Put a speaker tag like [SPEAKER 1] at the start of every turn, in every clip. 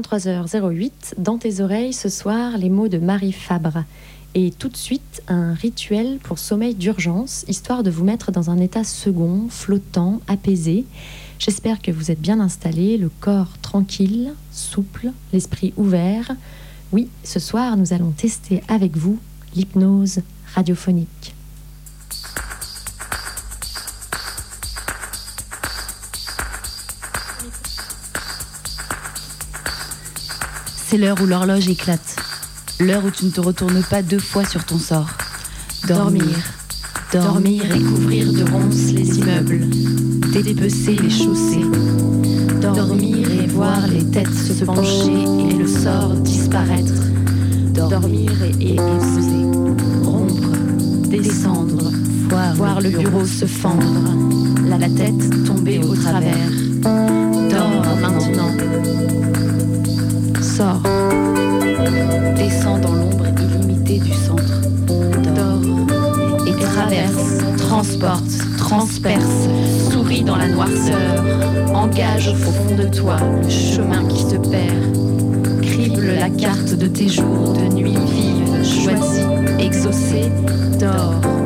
[SPEAKER 1] 23h08. Dans tes oreilles, ce soir, les mots de Marie Fabre. Et tout de suite, un rituel pour sommeil d'urgence, histoire de vous mettre dans un état second, flottant, apaisé. J'espère que vous êtes bien installé, le corps tranquille, souple, l'esprit ouvert. Oui, ce soir, nous allons tester avec vous l'hypnose radiophonique.
[SPEAKER 2] C'est l'heure où l'horloge éclate. L'heure où tu ne te retournes pas deux fois sur ton sort. Dormir. Dormir et couvrir de ronces les immeubles. Dépecer les chaussées. Dormir et voir les têtes se pencher et le sort disparaître. Dormir et épouser. Rompre. Descendre. Voir, le bureau se fendre. La, la tête tomber au travers. Dors maintenant. Sors. Descends dans l'ombre illimitée du centre. Dors et traverse, transporte, transperce, souris dans la noirceur, engage au fond de toi le chemin qui se perd. Crible la carte de tes jours de nuit vive, choisis, exaucé, dors.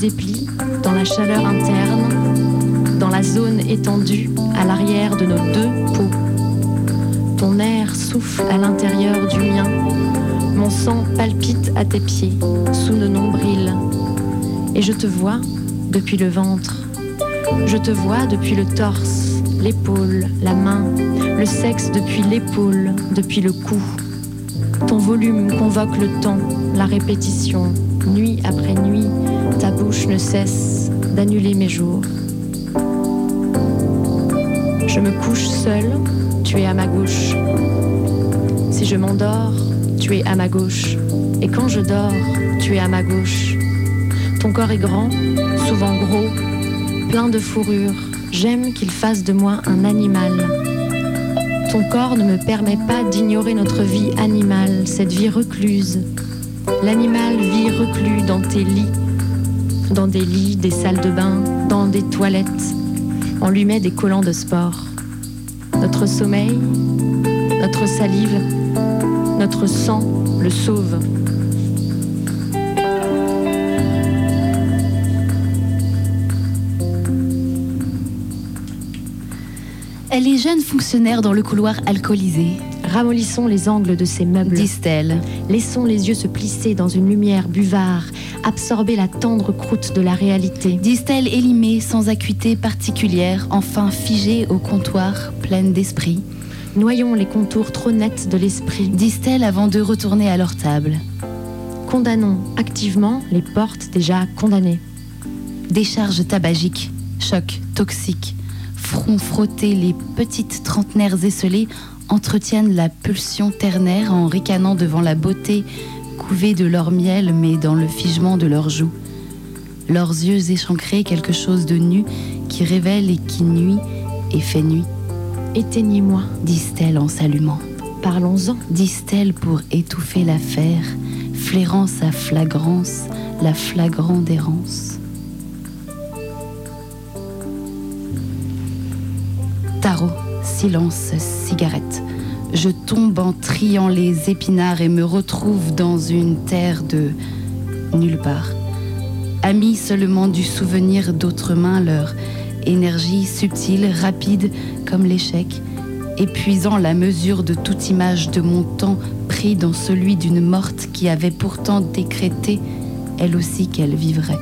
[SPEAKER 1] Déplie dans la chaleur interne, dans la zone étendue à l'arrière de nos deux peaux. Ton air souffle à l'intérieur du mien. Mon sang palpite à tes pieds, sous nos nombrils. Et je te vois depuis le ventre. Je te vois depuis le torse, l'épaule, la main, le sexe depuis l'épaule, depuis le cou. Ton volume convoque le temps, la répétition. Nuit après nuit, ne cesse d'annuler mes jours. Je me couche seule, tu es à ma gauche. Si je m'endors, tu es à ma gauche. Et quand je dors, tu es à ma gauche. Ton corps est grand, souvent gros, plein de fourrure. J'aime qu'il fasse de moi un animal. Ton corps ne me permet pas d'ignorer notre vie animale, cette vie recluse. L'animal vit reclus dans tes lits, dans des lits, des salles de bain, dans des toilettes. On lui met des collants de sport. Notre sommeil, notre salive, notre sang le sauve.
[SPEAKER 2] Elle est jeune fonctionnaire dans le couloir alcoolisé.
[SPEAKER 1] Ramollissons les angles de ces meubles.
[SPEAKER 2] Disent-elle.
[SPEAKER 1] Laissons les yeux se plisser dans une lumière buvard, absorber la tendre croûte de la réalité.
[SPEAKER 2] Disent-elle élimée, sans acuité particulière, enfin figée au comptoir, pleine d'esprit.
[SPEAKER 1] Noyons les contours trop nets de l'esprit.
[SPEAKER 2] Disent-elles avant de retourner à leur table.
[SPEAKER 1] Condamnons activement les portes déjà condamnées.
[SPEAKER 2] Décharge tabagique, choc toxique, front frotté, les petites trentenaires esselées entretiennent la pulsion ternaire en ricanant devant la beauté couvée de leur miel mais dans le figement de leurs joues. Leurs yeux échancrés quelque chose de nu qui révèle et qui nuit et fait nuit,
[SPEAKER 1] Éteignez-moi,
[SPEAKER 2] disent-elles en s'allumant.
[SPEAKER 1] parlons-en.
[SPEAKER 2] disent-elles pour étouffer l'affaire, flairant sa flagrance, la flagrante errance. Tarot, silence, cigarette. Je tombe en triant les épinards et me retrouve dans une terre de nulle part. Amis seulement du souvenir d'autres mains, leur énergie subtile, rapide comme l'échec, épuisant la mesure de toute image de mon temps pris dans celui d'une morte qui avait pourtant décrété, elle aussi, qu'elle vivrait.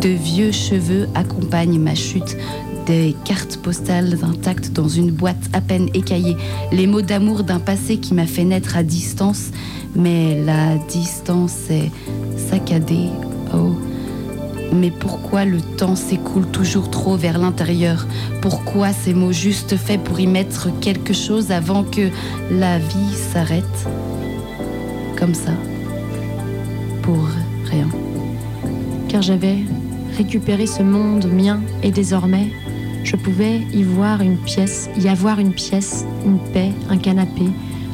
[SPEAKER 2] De vieux cheveux accompagnent ma chute, des cartes postales intactes dans une boîte à peine écaillée, les mots d'amour d'un passé qui m'a fait naître à distance, mais la distance est saccadée, oh, Mais pourquoi le temps s'écoule toujours trop vers l'intérieur? Pourquoi ces mots juste faits pour y mettre quelque chose avant que la vie s'arrête? Comme ça. Pour rien.
[SPEAKER 1] Car j'avais récupéré ce monde mien et désormais, je pouvais y voir une pièce, y avoir une pièce, une paix, un canapé,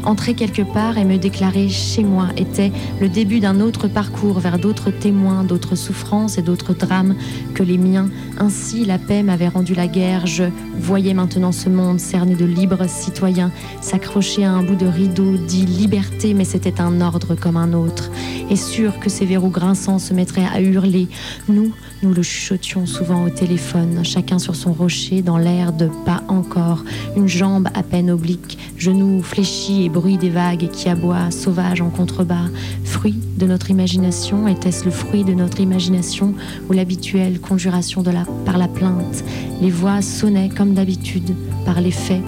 [SPEAKER 1] Entrer quelque part et me déclarer chez moi était le début d'un autre parcours vers d'autres témoins, d'autres souffrances et d'autres drames que les miens. Ainsi, la paix m'avait rendu la guerre. Je voyais maintenant ce monde cerné de libres citoyens s'accrocher à un bout de rideau dit liberté, mais c'était un ordre comme un autre. Et sûr que ces verrous grinçants se mettraient à hurler. Nous, nous le chuchotions souvent au téléphone, chacun sur son rocher, dans l'air de pas encore, une jambe à peine oblique, genoux fléchis et bruit des vagues qui aboient, sauvages en contrebas. Fruit de notre imagination, était-ce le fruit de notre imagination ou l'habituelle conjuration de la, par la plainte? Les voix sonnaient comme d'habitude, par les faits.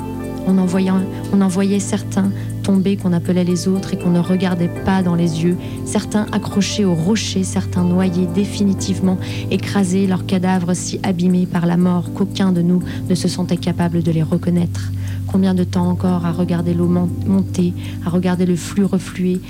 [SPEAKER 1] On on en voyait certains tombés qu'on appelait les autres et qu'on ne regardait pas dans les yeux, certains accrochés au rocher, certains noyés définitivement, écrasés, leurs cadavres si abîmés par la mort qu'aucun de nous ne se sentait capable de les reconnaître. Combien de temps encore à regarder l'eau monter, à regarder le flux refluer,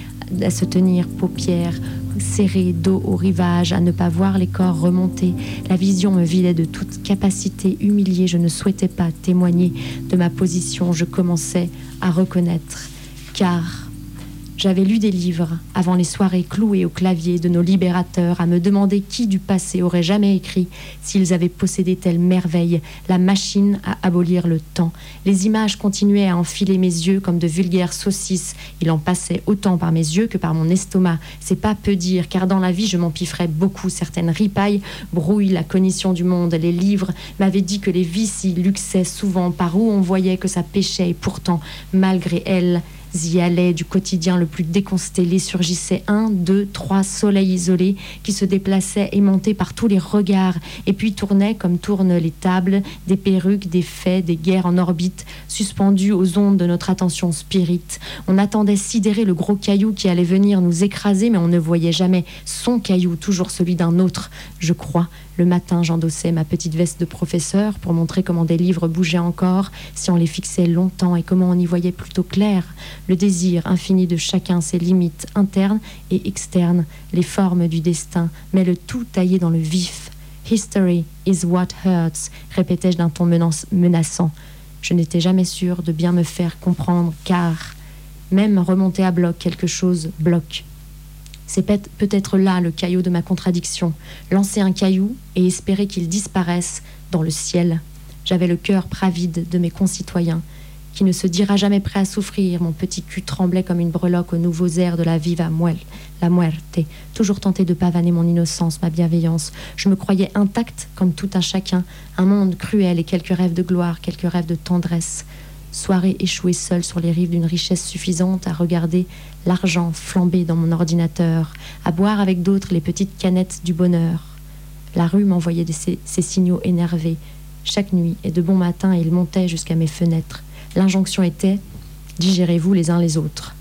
[SPEAKER 1] à se tenir paupières serrées dos au rivage, à ne pas voir les corps remonter? La vision me vidait de toute capacité. Humiliée, je ne souhaitais pas témoigner de ma position. Je commençais à reconnaître car j'avais lu des livres avant les soirées clouées au clavier de nos libérateurs à me demander qui du passé aurait jamais écrit s'ils avaient possédé telle merveille, la machine à abolir le temps. Les images continuaient à enfiler mes yeux comme de vulgaires saucisses. Il en passait autant par mes yeux que par mon estomac. C'est pas peu dire, car dans la vie je m'empiffrais beaucoup. Certaines ripailles brouillent la cognition du monde. Les livres m'avaient dit que les vices y luxaient souvent, par où on voyait que ça pêchait, et pourtant, malgré elles, y allaient du quotidien le plus déconstellé surgissaient un, deux, trois soleils isolés qui se déplaçaient aimantés par tous les regards et puis tournaient comme tournent les tables, des perruques, des faits, des guerres en orbite, suspendues aux ondes de notre attention spirite. On attendait sidérer le gros caillou qui allait venir nous écraser, mais on ne voyait jamais son caillou, toujours celui d'un autre, je crois, le matin, j'endossais ma petite veste de professeur pour montrer comment des livres bougeaient encore si on les fixait longtemps et comment on y voyait plutôt clair. Le désir infini de chacun, ses limites internes et externes, les formes du destin, mais le tout taillé dans le vif. History is what hurts, répétais-je d'un ton menaçant. Je n'étais jamais sûr de bien me faire comprendre car même remonter à bloc quelque chose bloque. C'est peut-être là le caillou de ma contradiction. Lancer un caillou et espérer qu'il disparaisse dans le ciel. J'avais le cœur pravide de mes concitoyens, qui ne se dira jamais prêt à souffrir. Mon petit cul tremblait comme une breloque aux nouveaux airs de la viva muel, la muerte. Toujours tenté de pavaner mon innocence, ma bienveillance. Je me croyais intacte comme tout un chacun, un monde cruel et quelques rêves de gloire, quelques rêves de tendresse. Soirée échouée seule sur les rives d'une richesse suffisante à regarder l'argent flamber dans mon ordinateur, à boire avec d'autres les petites canettes du bonheur. La rue m'envoyait ces, signaux énervés. Chaque nuit et de bon matin, il montait jusqu'à mes fenêtres. L'injonction était digérez-vous les uns les autres.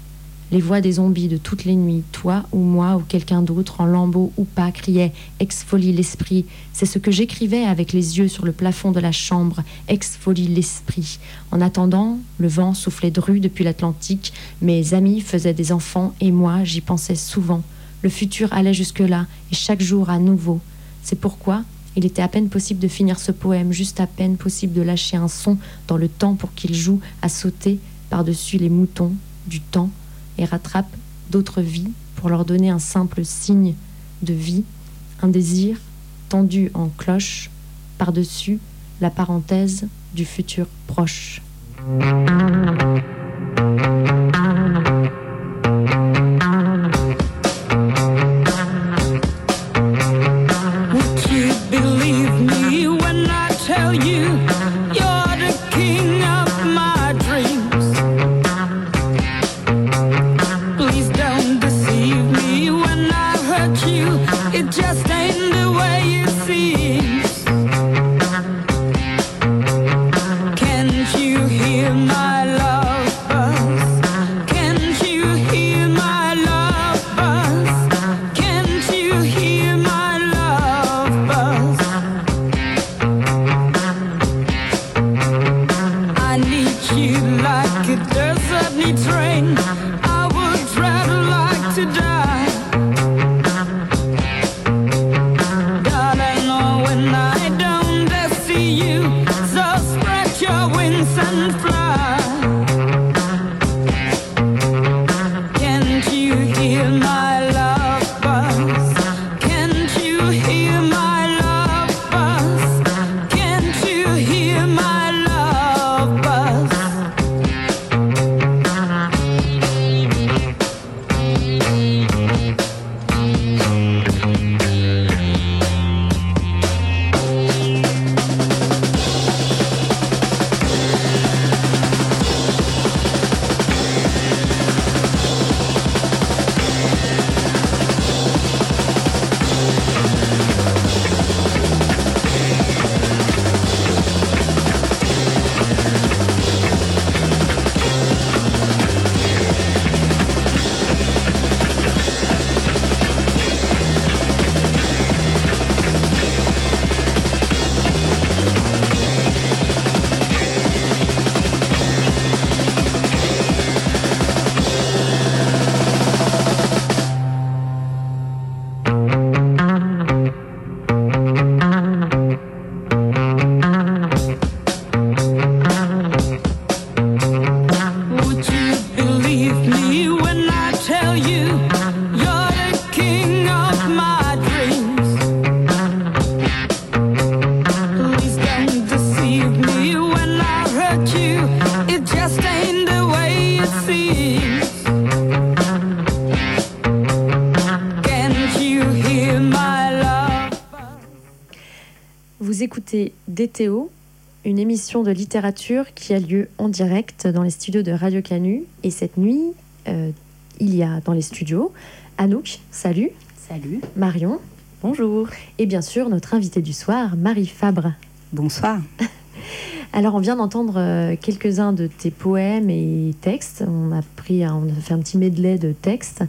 [SPEAKER 1] Les voix des zombies de toutes les nuits, toi ou moi ou quelqu'un d'autre, en lambeaux ou pas, criaient Exfolie l'esprit. C'est ce que j'écrivais avec les yeux sur le plafond de la chambre. Exfolie l'esprit. En attendant, le vent soufflait dru depuis l'Atlantique. Mes amis faisaient des enfants et moi, j'y pensais souvent. Le futur allait jusque-là et chaque jour à nouveau. C'est pourquoi il était à peine possible de finir ce poème, juste à peine possible de lâcher un son dans le temps pour qu'il joue à sauter par-dessus les moutons du temps et rattrape d'autres vies pour leur donner un simple signe de vie, un désir tendu en cloche par-dessus la parenthèse du futur proche. Vous écoutez DTO, une émission de littérature qui a lieu en direct dans les studios de Radio Canu. Et cette nuit, euh, il y a dans les studios Anouk, salut.
[SPEAKER 2] Salut.
[SPEAKER 1] Marion, bonjour. Et bien sûr, notre invitée du soir, Marie Fabre.
[SPEAKER 3] Bonsoir.
[SPEAKER 1] Alors, on vient d'entendre euh, quelques-uns de tes poèmes et textes. On a, pris, on a fait un petit medley de textes.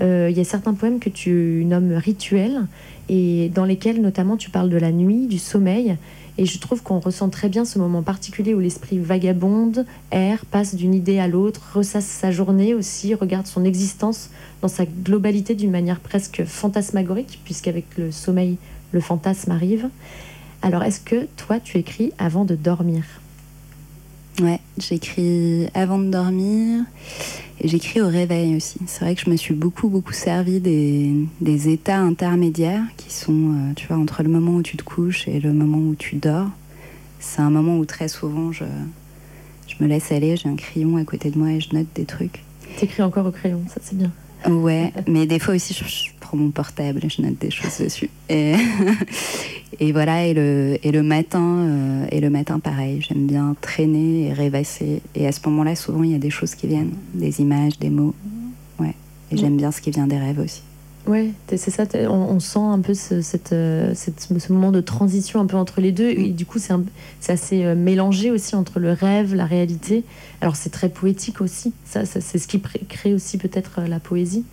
[SPEAKER 1] Euh, il y a certains poèmes que tu nommes rituels et dans lesquels, notamment, tu parles de la nuit, du sommeil. Et je trouve qu'on ressent très bien ce moment particulier où l'esprit vagabonde, erre, passe d'une idée à l'autre, ressasse sa journée aussi, regarde son existence dans sa globalité d'une manière presque fantasmagorique, puisqu'avec le sommeil, le fantasme arrive. Alors, est-ce que toi, tu écris avant de dormir?
[SPEAKER 3] Ouais, j'écris avant de dormir et j'écris au réveil aussi. C'est vrai que je me suis beaucoup, beaucoup servi des, des états intermédiaires qui sont, euh, tu vois, entre le moment où tu te couches et le moment où tu dors. C'est un moment où très souvent je, je me laisse aller, j'ai un crayon à côté de moi et je note des trucs.
[SPEAKER 1] T'écris encore au crayon, ça c'est bien.
[SPEAKER 3] Ouais, mais des fois aussi, je, mon portable je note des choses dessus. Et, voilà, et le, et le matin, euh, et le matin pareil, j'aime bien traîner et rêvasser. Et à ce moment-là, souvent, il y a des choses qui viennent, des images, des mots. Ouais, et j'aime bien ce qui vient des rêves aussi.
[SPEAKER 1] Ouais, c'est ça. On, sent un peu cette, ce moment de transition un peu entre les deux. Et du coup, c'est assez euh, mélangé aussi entre le rêve, la réalité. Alors, c'est très poétique aussi. Ça c'est ce qui crée aussi peut-être la poésie.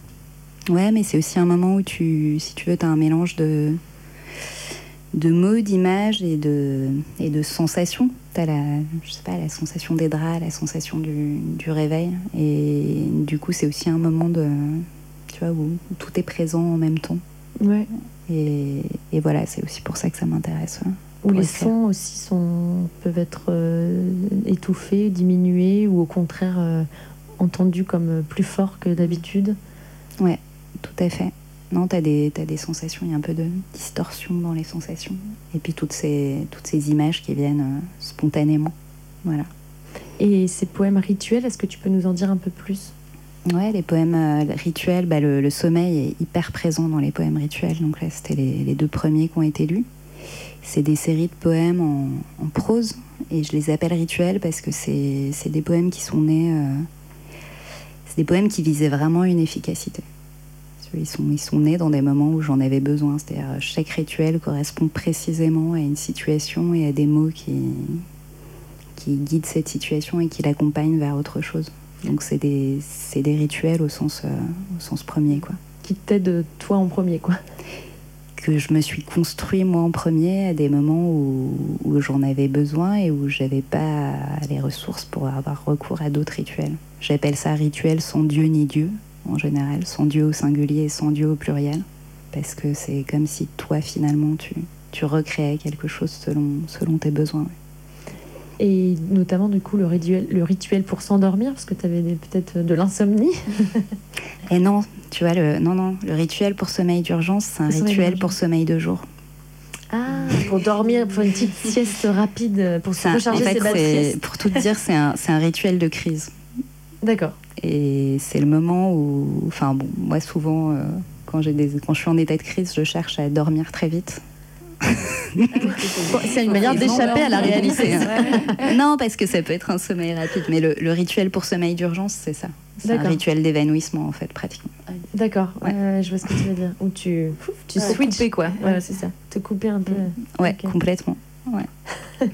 [SPEAKER 3] Ouais, mais c'est aussi un moment où tu, si tu veux, tu as un mélange de, de mots, d'images et de, et de sensations. Tu as la, je sais pas, la sensation des draps, la sensation du, du réveil. Et du coup, c'est aussi un moment de tu vois, où, tout est présent en même temps.
[SPEAKER 1] Ouais.
[SPEAKER 3] Et, et voilà, c'est aussi pour ça que ça m'intéresse. Ouais,
[SPEAKER 1] où les sons aussi sont, peuvent être euh, étouffés, diminués, ou au contraire euh, entendus comme plus forts que d'habitude.
[SPEAKER 3] Ouais, tout à fait. Non, tu as, as, des sensations, il y a un peu de distorsion dans les sensations. Et puis toutes ces, toutes ces images qui viennent euh, spontanément. Voilà.
[SPEAKER 1] Et ces poèmes rituels, est-ce que tu peux nous en dire un peu plus?
[SPEAKER 3] Ouais, les poèmes euh, rituels, bah, le, le, sommeil est hyper présent dans les poèmes rituels. Donc là, c'était les, les, deux premiers qui ont été lus. C'est des séries de poèmes en, en, prose et je les appelle rituels parce que c'est des poèmes qui sont nés. Euh, c'est des poèmes qui visaient vraiment une efficacité. Ils sont, ils sont nés dans des moments où j'en avais besoin. C'est-à-dire chaque rituel correspond précisément à une situation et à des mots qui, qui guident cette situation et qui l'accompagnent vers autre chose. Donc c'est des, des rituels au sens, euh, au sens premier. Quoi.
[SPEAKER 1] Qui t'aident toi en premier quoi
[SPEAKER 3] Que je me suis construit moi en premier à des moments où, où j'en avais besoin et où j'avais pas les ressources pour avoir recours à d'autres rituels. J'appelle ça rituel sans Dieu ni Dieu en général, sans Dieu au singulier et sans Dieu au pluriel. Parce que c'est comme si toi finalement tu, tu recréais quelque chose selon, selon tes besoins.
[SPEAKER 1] Et notamment, du coup, le rituel, le rituel pour s'endormir, parce que tu avais peut-être de l'insomnie.
[SPEAKER 3] Et non, tu vois, le, non, non, le rituel pour sommeil d'urgence, c'est un le rituel pour sommeil de jour.
[SPEAKER 1] Ah, pour dormir, pour une petite sieste rapide, pour se recharger
[SPEAKER 3] en fait,
[SPEAKER 1] ses batteries.
[SPEAKER 3] Pour tout te dire, c'est un, un rituel de crise.
[SPEAKER 1] D'accord.
[SPEAKER 3] Et c'est le moment où, enfin bon, moi souvent, euh, quand, j'ai des, quand je suis en état de crise, je cherche à dormir très vite.
[SPEAKER 1] c'est une manière d'échapper à la réalité.
[SPEAKER 3] non, parce que ça peut être un sommeil rapide, mais le, le rituel pour sommeil d'urgence, c'est ça. C'est un rituel d'évanouissement, en fait, pratiquement.
[SPEAKER 1] D'accord, ouais. euh, je vois ce que tu veux dire. Où tu, tu
[SPEAKER 2] ouais,
[SPEAKER 1] switches,
[SPEAKER 2] couper, quoi.
[SPEAKER 1] Ouais, c'est ça. Te couper un peu.
[SPEAKER 3] Ouais, okay. complètement. Ouais.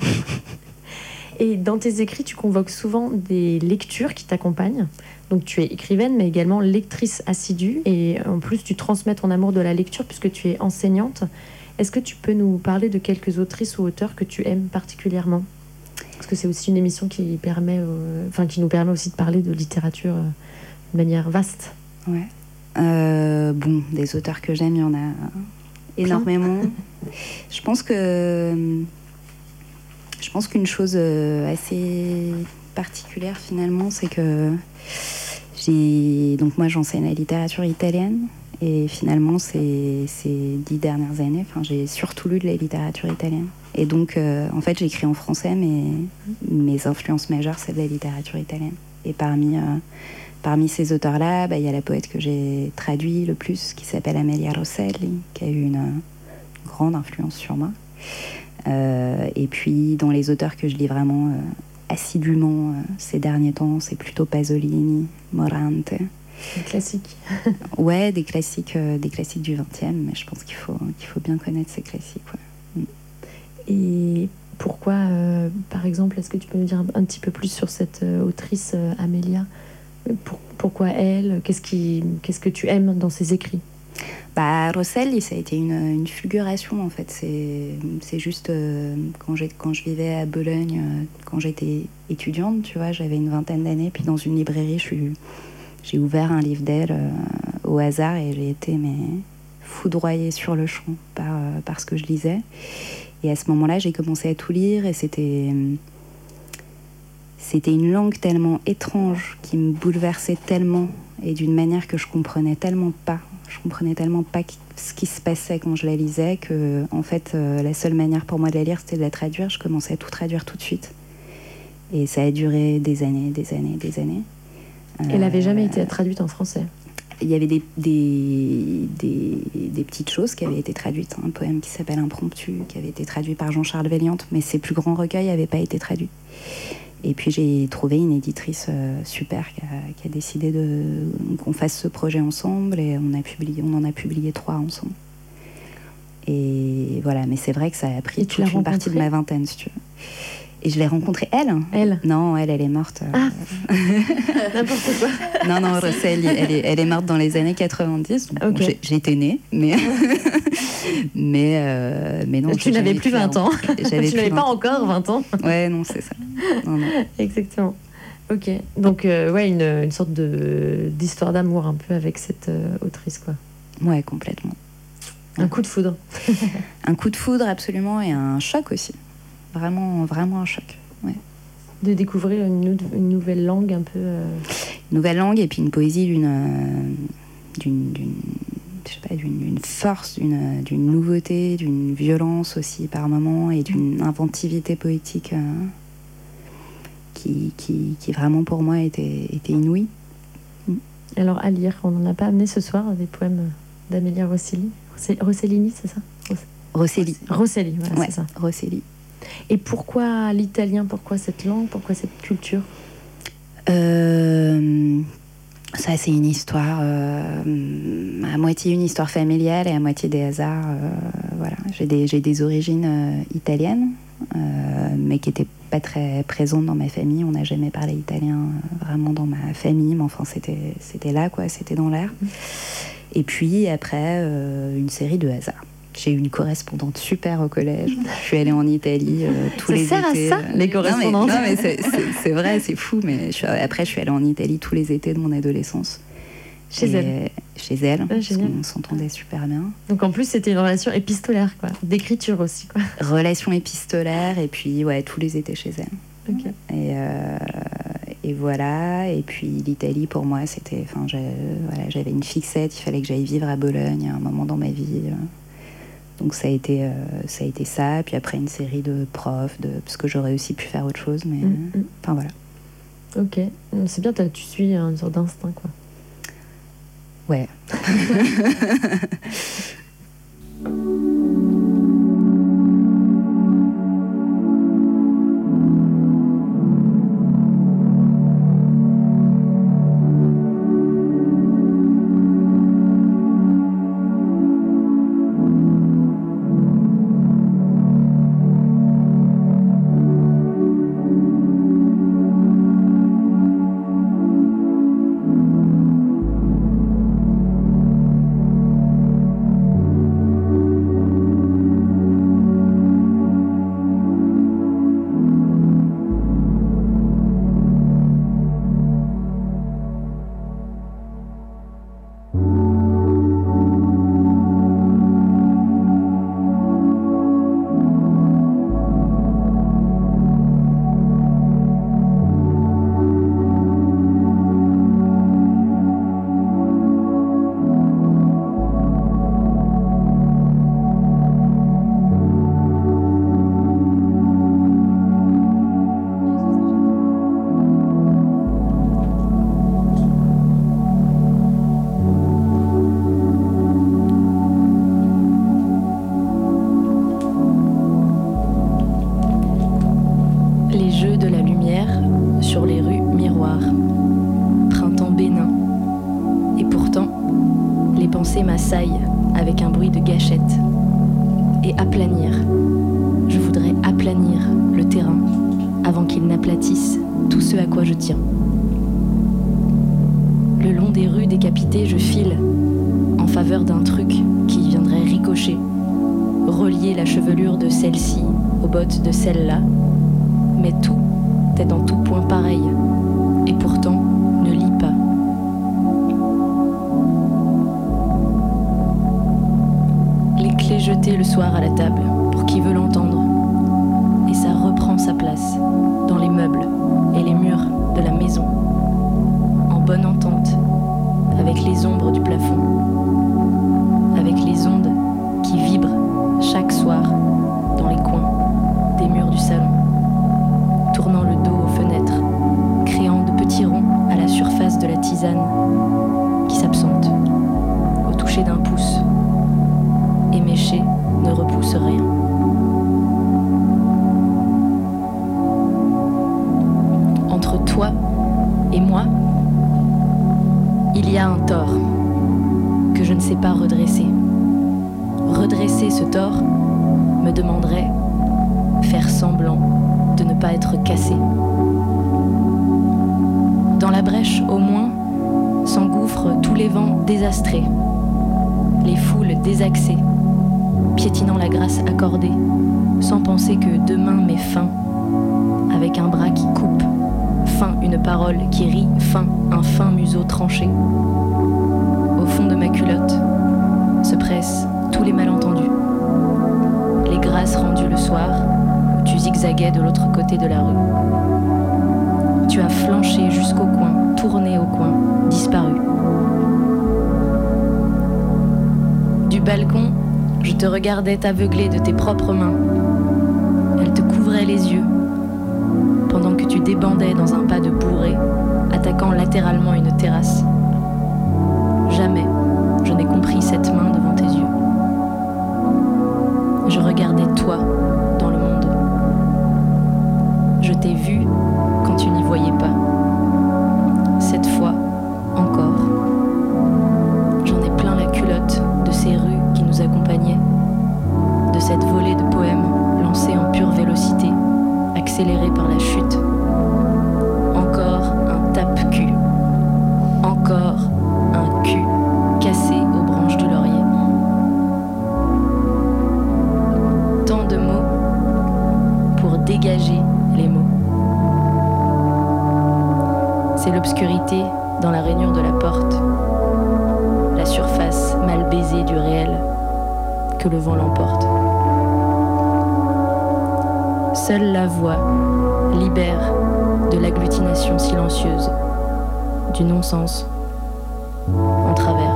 [SPEAKER 1] Et dans tes écrits, tu convoques souvent des lectures qui t'accompagnent. Donc tu es écrivaine, mais également lectrice assidue. Et en plus, tu transmets ton amour de la lecture puisque tu es enseignante. Est-ce que tu peux nous parler de quelques autrices ou auteurs que tu aimes particulièrement? Parce que c'est aussi une émission qui, permet, euh, enfin, qui nous permet aussi de parler de littérature euh, de manière vaste.
[SPEAKER 3] Ouais. Euh, bon, des auteurs que j'aime, il y en a énormément. Je pense que je pense qu'une chose assez particulière finalement, c'est que donc moi j'enseigne la littérature italienne et finalement ces, ces dix dernières années, j'ai surtout lu de la littérature italienne. Et donc euh, en fait j'écris en français, mais mes influences majeures c'est de la littérature italienne. Et parmi euh, parmi ces auteurs-là, il bah, y a la poète que j'ai traduit le plus, qui s'appelle Amelia Rosselli, qui a eu une, une grande influence sur moi. et puis dans les auteurs que je lis vraiment assidûment ces derniers temps, c'est plutôt Pasolini, Morante.
[SPEAKER 1] Des classiques.
[SPEAKER 3] ouais, des classiques, des classiques du 20e, mais je pense qu'il faut, qu'il faut bien connaître ces classiques.
[SPEAKER 1] Et pourquoi, euh, par exemple, est-ce que tu peux nous dire un, petit peu plus sur cette euh, autrice euh, Amélia? Pourquoi elle? Qu'est-ce qu'est-ce que tu aimes dans ses écrits?
[SPEAKER 3] Bah, Rosselli, ça a été une, fulguration en fait. C'est juste quand, quand je vivais à Bologne, quand j'étais étudiante, tu vois, j'avais une vingtaine d'années, puis dans une librairie, j'ai ouvert un livre d'elle au hasard et j'ai été mais, foudroyée sur le champ par, par ce que je lisais. Et à ce moment-là, j'ai commencé à tout lire et c'était. C'était une langue tellement étrange qui me bouleversait tellement et d'une manière que je comprenais tellement pas. Je comprenais tellement pas ce qui se passait quand je la lisais que, en fait, euh, la seule manière pour moi de la lire, c'était de la traduire. Je commençais à tout traduire tout de suite. Et ça a duré des années, des années, des années.
[SPEAKER 1] Elle n'avait jamais été traduite en français
[SPEAKER 3] il y avait des, des, des, petites choses qui avaient été traduites. Un poème qui s'appelle Impromptu, qui avait été traduit par Jean-Charles Véliante, mais ses plus grands recueils n'avaient pas été traduits. Et puis j'ai trouvé une éditrice euh, super qui a, décidé qu'on fasse ce projet ensemble et on, a publié, on en a publié trois ensemble. Et voilà, mais c'est vrai que ça a pris toute une partie de ma vingtaine, si tu veux. Et je l'ai rencontrée, elle.
[SPEAKER 1] Elle
[SPEAKER 3] Non, elle, elle est morte. Euh,
[SPEAKER 1] ah N'importe quoi.
[SPEAKER 3] non, non, Russell, elle est, elle est morte dans les années 90. J'étais née, mais. mais, euh, mais non.
[SPEAKER 1] Tu n'avais plus 20 ans. tu n'avais pas encore 20 ans.
[SPEAKER 3] Ouais, non, c'est ça.
[SPEAKER 1] Exactement. Ok. Donc, euh, ouais, une, une sorte d'histoire d'amour un peu avec cette autrice, quoi.
[SPEAKER 3] Ouais, complètement.
[SPEAKER 1] Un coup de foudre.
[SPEAKER 3] un coup de foudre, absolument, et un choc aussi vraiment, vraiment un choc.
[SPEAKER 1] De découvrir une, nouvelle langue un peu. Euh,
[SPEAKER 3] une nouvelle langue et puis une poésie d'une. Euh, d'une d'une force, d'une nouveauté, d'une violence aussi par moments et d'une inventivité poétique euh, qui, qui, qui, vraiment pour moi était, était inouïe.
[SPEAKER 1] Alors à lire, on n'en a pas amené ce soir des poèmes d'Amélia Rossellini, Rossellini c'est ça?
[SPEAKER 3] Rosselli.
[SPEAKER 1] Rosselli, voilà, c'est ça.
[SPEAKER 3] Rosselli.
[SPEAKER 1] Et pourquoi l'italien Pourquoi cette langue Pourquoi cette culture?
[SPEAKER 3] Euh, Ça, c'est une histoire, euh, à moitié une histoire familiale et à moitié des hasards. Euh, voilà. J'ai des, des, origines italiennes, mais qui n'étaient pas très présentes dans ma famille. On n'a jamais parlé italien vraiment dans ma famille, mais enfin, c'était là, quoi. C'était dans l'air. Et puis, après, une série de hasards. J'ai eu une correspondante super au collège. Je suis allée en Italie euh, tous les
[SPEAKER 1] sert
[SPEAKER 3] étés.
[SPEAKER 1] À ça, les correspondantes.
[SPEAKER 3] Non mais, c'est vrai, c'est fou. Mais après, je suis allée en Italie tous les étés de mon adolescence.
[SPEAKER 1] Chez elle.
[SPEAKER 3] Chez elle, ah, on s'entendait super bien.
[SPEAKER 1] Donc en plus, c'était une relation épistolaire, quoi, d'écriture aussi, quoi.
[SPEAKER 3] Relation épistolaire et puis ouais, tous les étés chez elle. Et, euh, et voilà. Et puis l'Italie, pour moi, c'était, enfin, j'avais une fixette. Il fallait que j'aille vivre à Bologne à un moment dans ma vie. Donc ça a été euh, ça a été ça, puis après une série de profs, de parce que j'aurais aussi pu faire autre chose, mais mm, mm. enfin voilà.
[SPEAKER 1] Ok, c'est bien, tu suis une sorte d'instinct quoi.
[SPEAKER 3] Ouais.
[SPEAKER 4] tout ce à quoi je tiens. Le long des rues décapitées, je file en faveur d'un truc qui viendrait ricocher, relier la chevelure de celle-ci aux bottes de celle-là. Mais tout est dans tout point pareil, et pourtant ne lit pas. Les clés jetées le soir à la table, pour qui veut l'entendre, les ombres du plafond, avec les ondes demanderait faire semblant de ne pas être cassé. Dans la brèche, au moins, s'engouffrent tous les vents désastrés, les foules désaxées, piétinant la grâce accordée, sans penser que demain met fin, avec un bras qui coupe, fin une parole qui rit, fin un fin museau tranché. Au fond de ma culotte se pressent tous les malentendus, les grâces rendues le soir, tu zigzaguais de l'autre côté de la rue. Tu as flanché jusqu'au coin, tourné au coin, disparu. Du balcon, je te regardais t'aveugler de tes propres mains. Elles te couvraient les yeux, pendant que tu débandais dans un pas de bourré, attaquant latéralement une terrasse. Jamais je n'ai compris cette main yeux. Je regardais toi dans le monde. Je t'ai vu quand tu n'y voyais pas. Cette fois, encore. J'en ai plein la culotte de ces rues qui nous accompagnaient, de cette volée de poèmes lancés en pure vélocité, accélérés par la chute. Dans la rainure de la porte, la surface mal baisée du réel que le vent l'emporte. Seule la voix libère de l'agglutination silencieuse, du non-sens en travers.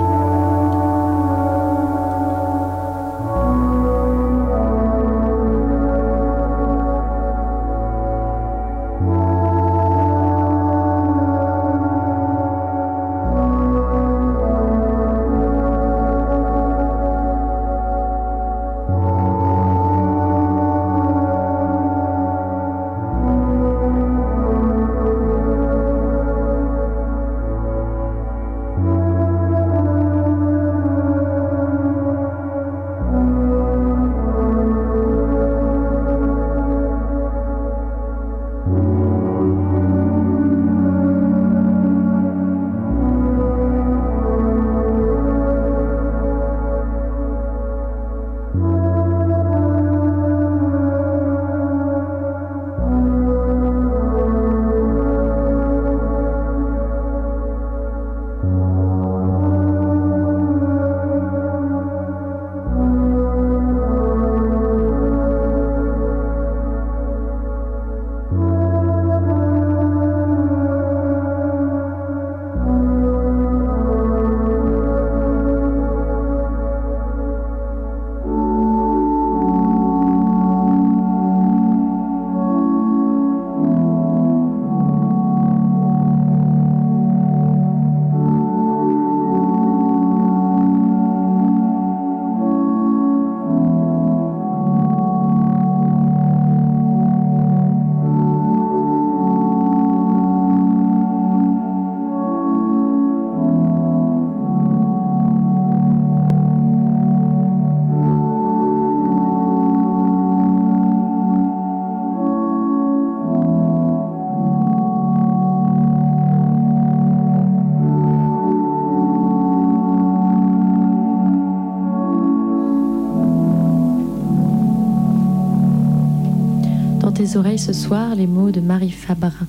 [SPEAKER 1] Ce soir les mots de Marie Fabrin.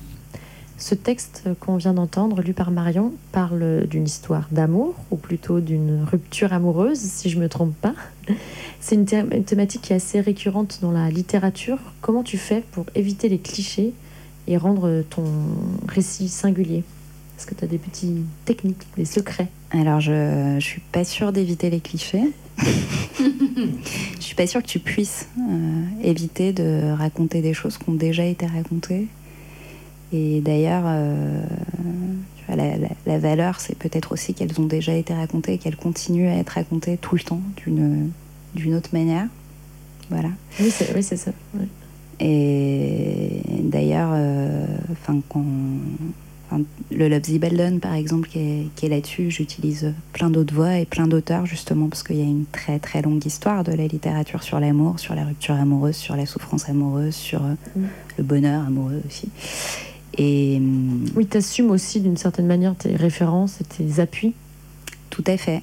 [SPEAKER 1] Ce texte qu'on vient d'entendre, lu par Marion, parle d'une histoire d'amour, ou plutôt d'une rupture amoureuse, si je ne me trompe pas. C'est une, thématique qui est assez récurrente dans la littérature. Comment tu fais pour éviter les clichés et rendre ton récit singulier? Est-ce que tu as des petites techniques, des secrets
[SPEAKER 3] Alors, je ne suis pas sûre d'éviter les clichés. je suis pas sûre que tu puisses euh, éviter de raconter des choses qui ont déjà été racontées. Et d'ailleurs, euh, la, valeur, c'est peut-être aussi qu'elles ont déjà été racontées, qu'elles continuent à être racontées tout le temps d'une autre manière. Voilà.
[SPEAKER 1] Oui, c'est ça.
[SPEAKER 3] Et d'ailleurs, euh, quand le Love Zibelden, par exemple, qui est, qui est là-dessus, j'utilise plein d'autres voix et plein d'auteurs, justement, parce qu'il y a une très très longue histoire de la littérature sur l'amour, sur la rupture amoureuse, sur la souffrance amoureuse, sur euh, mm. le bonheur amoureux aussi.
[SPEAKER 1] Et, hum, oui, tu assumes aussi d'une certaine manière tes références et tes appuis.
[SPEAKER 3] Tout à fait.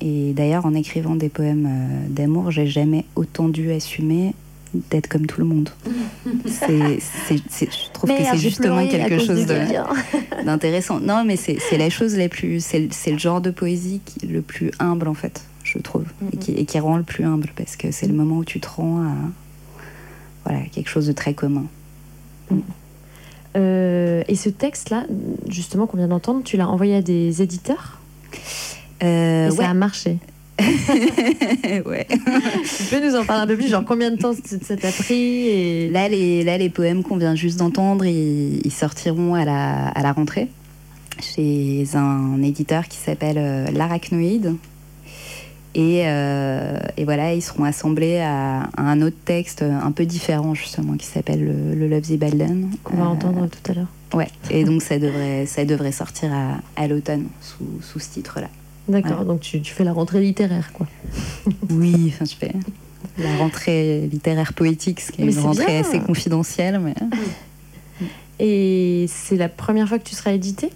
[SPEAKER 3] Et d'ailleurs, en écrivant des poèmes euh, d'amour, j'ai jamais autant dû assumer d'être comme tout le monde. c'est, je trouve que c'est justement quelque chose d'intéressant. Non, mais c'est, la chose la plus. C'est, le genre de poésie qui, le plus humble, en fait, je trouve. et, qui, et, qui, rend le plus humble, parce que c'est le moment où tu te rends à voilà, quelque chose de très commun.
[SPEAKER 1] Euh, et ce texte-là, justement, qu'on vient d'entendre, tu l'as envoyé à des éditeurs?
[SPEAKER 3] Euh,
[SPEAKER 1] et ça a marché.
[SPEAKER 3] ouais.
[SPEAKER 1] tu peux nous en parler un peu plus Genre, combien de temps ça t'a pris et...
[SPEAKER 3] là, les, là, les poèmes qu'on vient juste d'entendre, ils, sortiront à la, à la rentrée chez un éditeur qui s'appelle euh, L'Arachnoïde. Euh, et, voilà, ils seront assemblés à, un autre texte un peu différent, justement, qui s'appelle le, Love the Balden.
[SPEAKER 1] Qu'on va entendre tout à l'heure.
[SPEAKER 3] Ouais, et donc ça devrait, ça devrait sortir à, l'automne sous, sous, ce titre-là.
[SPEAKER 1] D'accord, donc tu, fais la rentrée littéraire, quoi.
[SPEAKER 3] oui, enfin, je fais la rentrée littéraire poétique, ce qui est une rentrée assez confidentielle. Mais...
[SPEAKER 1] Et c'est la première fois que tu seras édité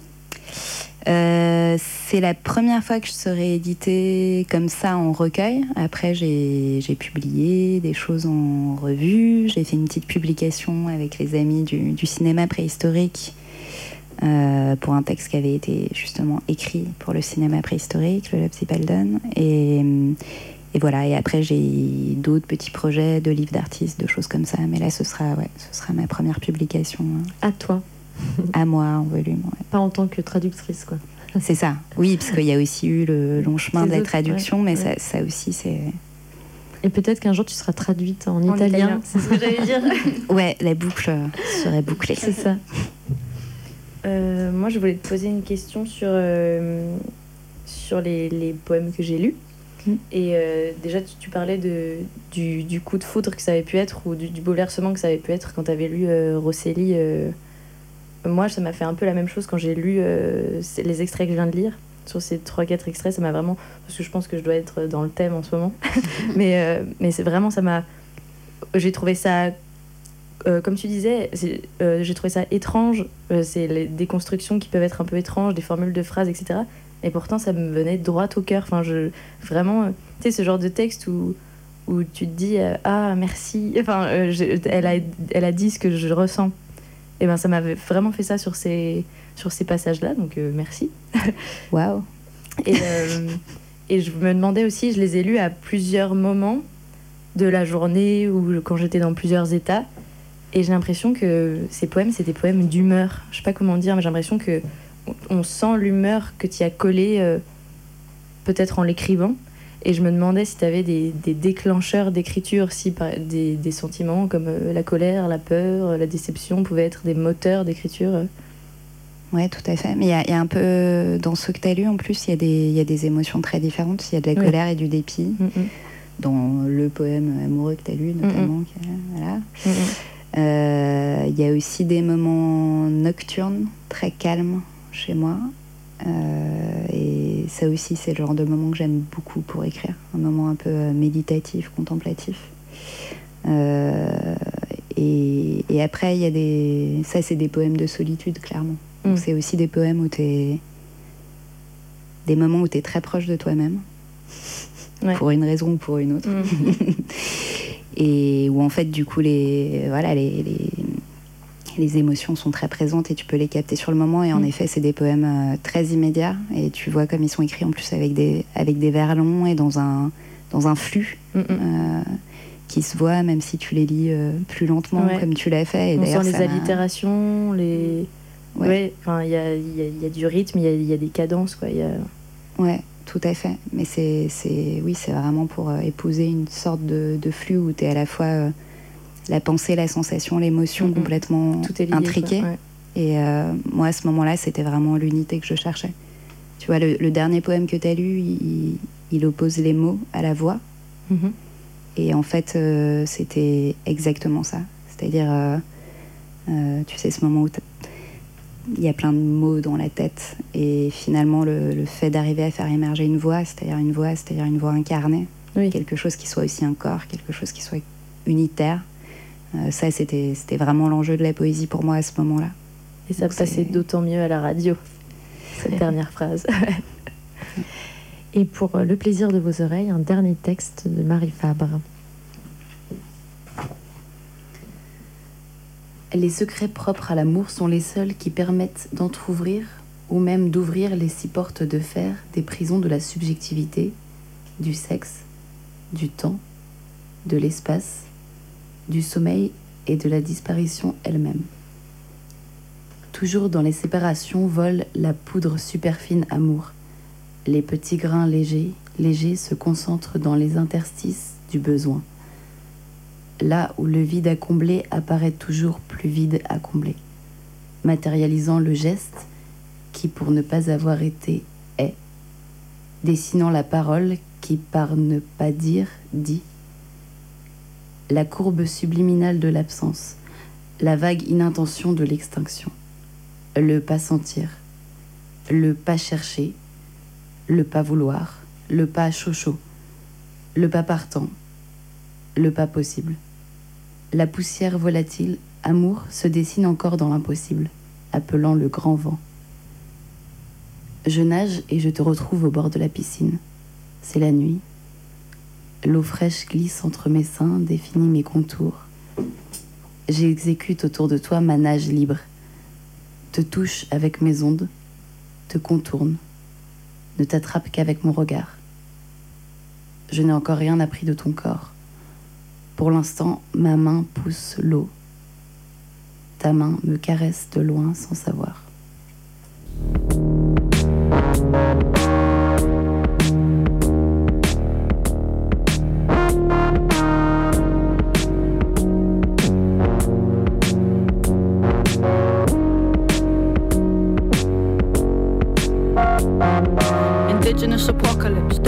[SPEAKER 3] euh, c'est la première fois que je serai éditée comme ça en recueil. Après, j'ai publié des choses en revue. J'ai fait une petite publication avec les amis du, cinéma préhistorique euh, pour un texte qui avait été justement écrit pour le cinéma préhistorique, le Lapsi Balden. Et, et voilà. Et après, j'ai d'autres petits projets de livres d'artistes, de choses comme ça. Mais là, ce sera, ouais, ce sera ma première publication.
[SPEAKER 1] À toi
[SPEAKER 3] à moi en volume.
[SPEAKER 1] Pas en tant que traductrice, quoi.
[SPEAKER 3] C'est ça, oui, parce qu'il y a aussi eu le long chemin de la traduction, mais Ça, ça, aussi, c'est.
[SPEAKER 1] Et peut-être qu'un jour tu seras traduite en, italien,
[SPEAKER 4] c'est ce que j'allais dire.
[SPEAKER 3] ouais, la boucle serait bouclée.
[SPEAKER 1] C'est ça.
[SPEAKER 4] Euh, moi, je voulais te poser une question sur, euh, sur les, les, poèmes que j'ai lus. Mm. Et euh, déjà, tu, parlais de, du, du, coup de foudre que ça avait pu être, ou du, du bouleversement que ça avait pu être quand tu avais lu Rosselli moi, ça m'a fait un peu la même chose quand j'ai lu les extraits que je viens de lire. Sur ces 3-4 extraits, ça m'a vraiment. Parce que je pense que je dois être dans le thème en ce moment. mais mais c'est vraiment, ça m'a. J'ai trouvé ça. Euh, comme tu disais, j'ai trouvé ça étrange. c'est les déconstructions qui peuvent être un peu étranges, des formules de phrases, etc. Et pourtant, ça me venait droit au cœur. Enfin, je, vraiment, tu sais, ce genre de texte où, où tu te dis Ah, merci. Enfin, elle, a, elle a dit ce que je ressens et ben ça m'avait vraiment fait ça sur ces, sur ces passages-là, donc euh, merci.
[SPEAKER 3] Waouh
[SPEAKER 4] et, euh, et je me demandais aussi, je les ai lus à plusieurs moments de la journée ou quand j'étais dans plusieurs états. Et j'ai l'impression que ces poèmes, c'est des poèmes d'humeur. Je sais pas comment dire, mais j'ai l'impression que on sent l'humeur que tu as collée euh, peut-être en l'écrivant. Et je me demandais si tu avais des, déclencheurs d'écriture, si des, des, sentiments comme euh, la colère, la peur, la déception pouvaient être des moteurs d'écriture.
[SPEAKER 3] Oui, tout à fait. Mais il y, a un peu, dans ce que tu as lu, en plus, il y, y, a des émotions très différentes. Il y a de la colère et du dépit. Mm, mm. Dans le poème amoureux que tu as lu, mm, notamment. voilà. Euh, il y a aussi des moments nocturnes, très calmes chez moi. Euh, et ça aussi, c'est le genre de moment que j'aime beaucoup pour écrire. Un moment un peu euh, méditatif, contemplatif. Euh, et, après, il y a des. Ça, c'est des poèmes de solitude, clairement. Mm. C'est aussi des poèmes où tu es. Des moments où tu es très proche de toi-même. Pour une raison ou pour une autre. Mm. et où en fait du coup les voilà les, les, émotions sont très présentes et tu peux les capter sur le moment. Et en mm. effet c'est des poèmes euh, très immédiats. Et tu vois comme ils sont écrits en plus avec des avec des vers longs et dans un dans un flux mm, mm. Euh, qui se voit même si tu les lis euh, plus lentement comme tu l'as fait. Et
[SPEAKER 1] on sent les allitérations les ouais. Il y a, y a, du rythme il y, y a, des cadences quoi. Y a...
[SPEAKER 3] ouais tout à fait. Mais c'est, oui, c'est vraiment pour euh, épouser une sorte de, flux où tu es à la fois euh, la pensée, la sensation, l'émotion complètement intriquée. Et euh, moi, à ce moment-là, c'était vraiment l'unité que je cherchais. Tu vois, le, dernier poème que tu as lu, il, oppose les mots à la voix. Mm-hmm. Et en fait, c'était exactement ça. C'est-à-dire, tu sais, ce moment où il y a plein de mots dans la tête. Et finalement, le, fait d'arriver à faire émerger une voix, c'est-à-dire une voix, c'est-à-dire une voix incarnée, quelque chose qui soit aussi un corps, quelque chose qui soit unitaire, euh, ça, c'était vraiment l'enjeu de la poésie pour moi à ce moment-là.
[SPEAKER 1] Et ça passait d'autant mieux à la radio, cette dernière phrase. Et pour le plaisir de vos oreilles, un dernier texte de Marie Fabre.
[SPEAKER 2] Les secrets propres à l'amour sont les seuls qui permettent d'entr'ouvrir ou même d'ouvrir les six portes de fer des prisons de la subjectivité, du sexe, du temps, de l'espace, du sommeil et de la disparition elle-même. Toujours dans les séparations vole la poudre superfine amour. Les petits grains légers, légers se concentrent dans les interstices du besoin là où le vide à combler apparaît toujours plus vide à combler, matérialisant le geste qui, pour ne pas avoir été, est, dessinant la parole qui, par ne pas dire, dit, la courbe subliminale de l'absence, la vague inintention de l'extinction, le pas sentir, le pas chercher, le pas vouloir, le pas chaud, le pas partant, le pas possible. La poussière volatile, amour, se dessine encore dans l'impossible, appelant le grand vent. Je nage et je te retrouve au bord de la piscine. C'est la nuit. L'eau fraîche glisse entre mes seins, définit mes contours. J'exécute autour de toi ma nage libre. Te touche avec mes ondes, te contourne, ne t'attrape qu'avec mon regard. Je n'ai encore rien appris de ton corps. Pour l'instant, ma main pousse l'eau. Ta main me caresse de loin sans savoir.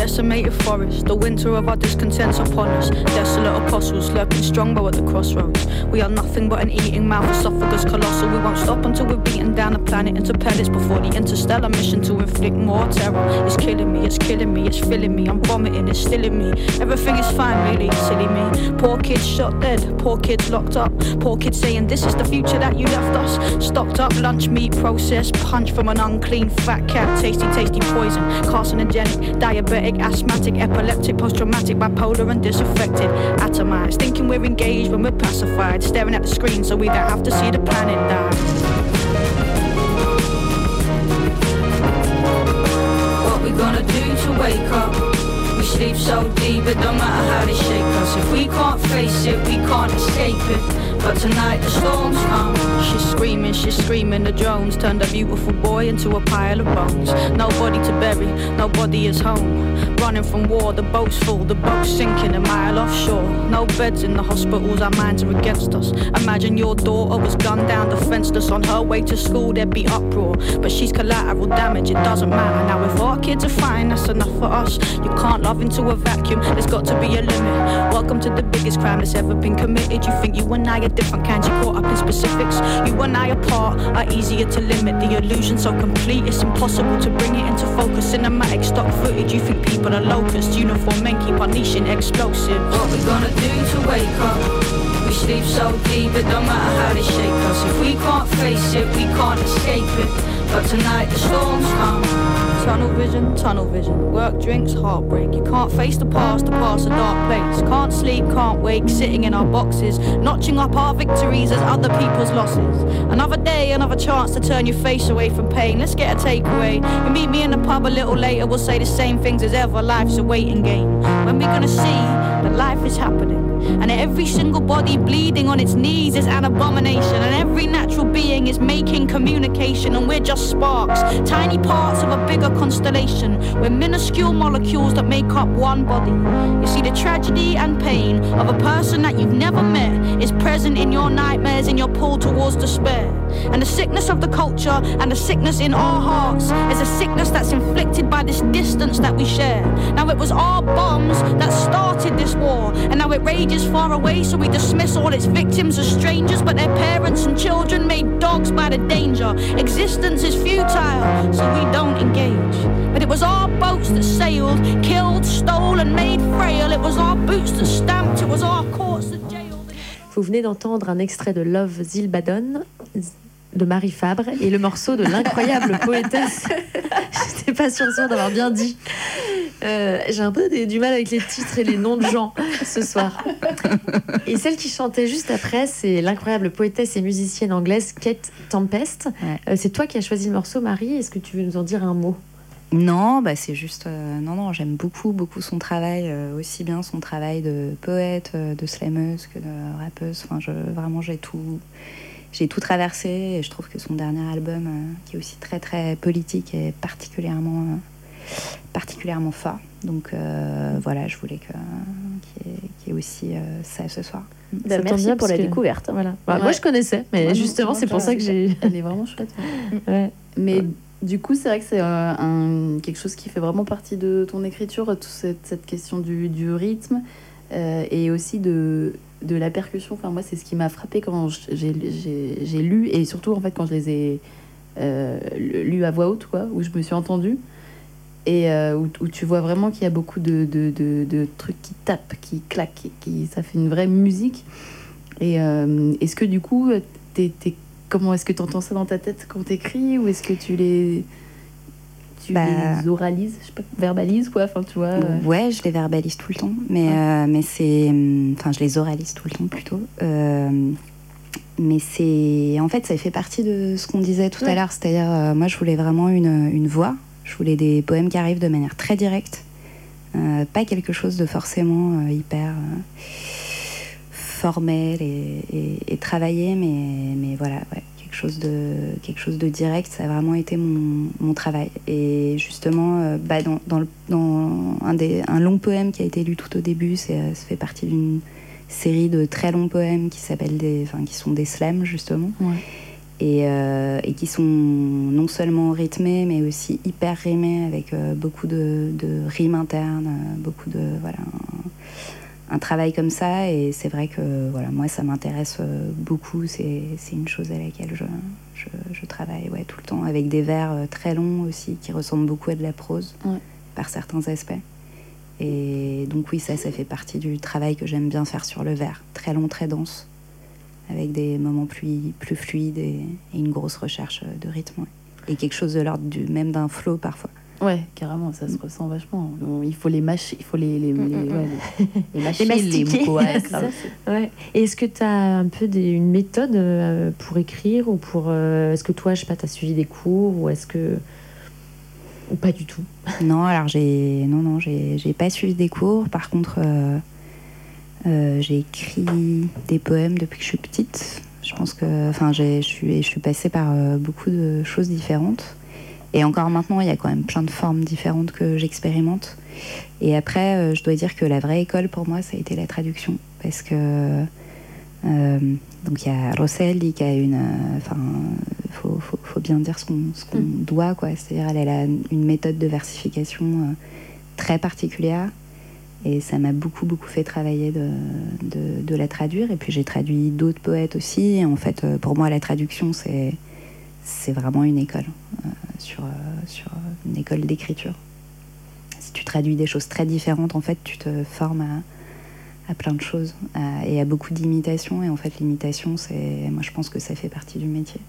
[SPEAKER 5] Decimated forest. The winter of our discontents upon us. Desolate apostles lurking strongbow at the crossroads. We are nothing but an eating mouth, esophagus colossal. We won't stop until we've beaten down the planet into pellets before the interstellar mission to inflict more terror. It's killing me, it's killing me, it's filling me. I'm vomiting, it's stilling me. Everything is fine, really, silly me. Poor kids shot dead, poor kids locked up. Poor kids saying this is the future that you left us. Stocked up lunch meat processed, punch from an unclean fat cat. Tasty, tasty poison, carcinogenic, diabetic, asthmatic, epileptic, post-traumatic, bipolar and disaffected, atomized, thinking we're engaged when we're pacified, staring at the screen so we don't have to see the planet die. What we gonna do to wake up? We sleep so deep, it don't matter how they shake us. If we can't face it, we can't escape it. But tonight the storm's come. She's screaming, she's screaming. The drones turned a beautiful boy into a pile of bones. Nobody to bury, nobody is home. Running from war, the boat's full, the boat's sinking a mile offshore. No beds in the hospitals, our minds are against us. Imagine your daughter was gunned down, defenseless on her way to school, there'd be uproar. But she's collateral damage, it doesn't matter. Now, if our kids are fine, that's enough for us. You can't love into a vacuum, there's got to be a limit. Welcome to the biggest crime that's ever been committed. You think you and I are different kinds, you caught up in specifics. You and I apart are easier to limit. The illusion so complete, it's impossible to bring it into focus. Cinematic stock footage, you think people are locusts. Uniform men keep unleashing explosives. What we gonna do to wake up? We sleep so deep, it don't matter how they shake us. If we can't face it, we can't escape it. But tonight the storms come. Tunnel vision, tunnel vision. Work, drinks, heartbreak. You can't face the past, the past a dark place. Can't sleep, can't wake, sitting in our boxes, notching up our victories as other people's losses. Another day, another chance to turn your face away from pain. Let's get a takeaway. You meet me in the pub a little later, we'll say the same things as ever. Life's a waiting game. When we gonna see life is happening? And every single body bleeding on its knees is an abomination. And every natural being is making communication, and we're just sparks, tiny parts of a bigger constellation. We're minuscule molecules that make up one body. You see, the tragedy and pain of a person that you've never met is present in your nightmares, in your pull towards despair. And the sickness of the culture and the sickness in our hearts is a sickness that's inflicted by this distance that we share. Now, it was our bombs that started this war, and now it rages far away, so we dismiss all its victims as strangers, but their parents and children made dogs by the danger. Existence is futile, so we don't engage. But it was our boats that sailed, killed, stole, and made frail. It was our boots that stamped, it was our.
[SPEAKER 1] Vous venez d'entendre un extrait de Love Zilbadon de Marie Fabre et le morceau de l'incroyable poétesse. Je n'étais pas sûre, sûre d'avoir bien dit. Euh, J'ai un peu des- du mal avec les titres et les noms de gens ce soir. Et celle qui chantait juste après, c'est l'incroyable poétesse et musicienne anglaise Kate Tempest.
[SPEAKER 3] Ouais.
[SPEAKER 1] Euh, c'est toi qui as choisi le morceau, Marie. Est-ce que tu veux nous en dire un mot?
[SPEAKER 3] Non, bah c'est juste. euh, non, non, j'aime beaucoup, beaucoup son travail, euh, aussi bien son travail de poète, euh, de slameuse que de rappeuse. Enfin, je, vraiment, j'ai tout, j'ai tout traversé et je trouve que son dernier album, euh, qui est aussi très, très politique, est particulièrement, euh, particulièrement fort. Donc euh, voilà, je voulais que, qu'il y, ait- qu'il y ait aussi euh, ça ce soir.
[SPEAKER 6] Bah,
[SPEAKER 1] Ça
[SPEAKER 6] merci
[SPEAKER 1] bien
[SPEAKER 6] pour la
[SPEAKER 1] que-
[SPEAKER 6] découverte.
[SPEAKER 1] Voilà. Bah, Moi, je connaissais, mais
[SPEAKER 6] Ouais,
[SPEAKER 1] justement, c'est pour ça que j'ai.
[SPEAKER 2] Elle est vraiment chouette. ouais.
[SPEAKER 1] Ouais.
[SPEAKER 2] Mais du coup, c'est vrai que c'est euh, quelque chose qui fait vraiment partie de ton écriture, toute cette, question du, rythme euh, et aussi de, de la percussion. Enfin, moi, c'est ce qui m'a frappé quand j'ai lu et surtout en fait quand je les ai euh, lus à voix haute, où je me suis entendue. Et euh, où, tu vois vraiment qu'il y a beaucoup de, de, de- trucs qui tapent, qui claquent, qui, ça fait une vraie musique. Et euh, est-ce que du coup, t'es- comment est-ce que tu entends ça dans ta tête quand t'écris Ou est-ce que tu les, tu
[SPEAKER 3] Bah.
[SPEAKER 2] les oralises Je sais pas, verbalises quoi Enfin, tu vois. euh,
[SPEAKER 3] Ouais, je les verbalise tout le temps, mais,
[SPEAKER 2] Ouais.
[SPEAKER 3] euh, mais c'est. hum, Enfin, je les oralise tout le temps plutôt. Euh, mais c'est. En fait, ça fait partie de ce qu'on disait tout
[SPEAKER 1] Ouais.
[SPEAKER 3] à l'heure, c'est-à-dire, moi, je voulais vraiment une, une voix. Je voulais des poèmes qui arrivent de manière très directe, pas quelque chose de forcément hyper formel et, et- et travaillé, mais, mais voilà, ouais, quelque chose de quelque chose de direct. Ça a vraiment été mon, mon travail. Et justement, euh, bah, dans, dans, le- dans un, des, un long poème qui a été lu tout au début, c'est, euh, ça fait partie d'une série de très longs poèmes qui s'appellent des, enfin, qui sont des slams justement.
[SPEAKER 2] Ouais.
[SPEAKER 3] Et, euh, et qui sont non seulement rythmés, mais aussi hyper rimés avec euh, beaucoup de, de rimes internes, beaucoup de voilà un, travail comme ça. Et c'est vrai que voilà moi ça m'intéresse euh, beaucoup. C'est c'est une chose à laquelle je, je, je travaille ouais, tout le temps avec des vers euh, très longs aussi qui ressemblent beaucoup à de la prose
[SPEAKER 2] Ouais.
[SPEAKER 3] par certains aspects. Et donc oui ça ça fait partie du travail que j'aime bien faire sur le vers, très long, très dense avec des moments plus, plus fluides et, et une grosse recherche de rythme. ouais. Et quelque chose de l'ordre du même d'un flow parfois.
[SPEAKER 2] Ouais, carrément, ça se ressent vachement. Il faut les mâcher, il faut les, les, les,
[SPEAKER 1] Mm, mm,
[SPEAKER 2] ouais, les- les mâcher,
[SPEAKER 1] Les
[SPEAKER 2] les,
[SPEAKER 1] mastiquer.
[SPEAKER 2] mots. Ouais.
[SPEAKER 1] Et est-ce que tu as un peu des- une méthode euh, pour écrire ou pour euh, est-ce que toi, je sais pas, tu as suivi des cours ou est-ce que ou pas du tout?
[SPEAKER 3] Non, alors j'ai non non j'ai j'ai pas suivi des cours. Par contre, euh, euh, j'ai écrit des poèmes depuis que je suis petite. Je pense que enfin j'ai- je suis je suis passée par euh, beaucoup de choses différentes. Et encore maintenant, il y a quand même plein de formes différentes que j'expérimente. Et après, euh, je dois dire que la vraie école pour moi, ça a été la traduction. Parce que. euh, donc il y a Rosselli qui a une. euh, Enfin, il faut, faut, faut bien dire ce qu'on qu'on doit, quoi. C'est-à-dire, elle, elle a une méthode de versification euh, très particulière. Et ça m'a beaucoup, beaucoup fait travailler de, de, de la traduire. Et puis j'ai traduit d'autres poètes aussi. Et en fait, pour moi, la traduction, c'est c'est vraiment une école, euh, sur, euh, sur une école d'écriture. Si tu traduis des choses très différentes, en fait, tu te formes à, à plein de choses à- et à beaucoup d'imitations. Et en fait, l'imitation, c'est, moi, je pense que ça fait partie du métier.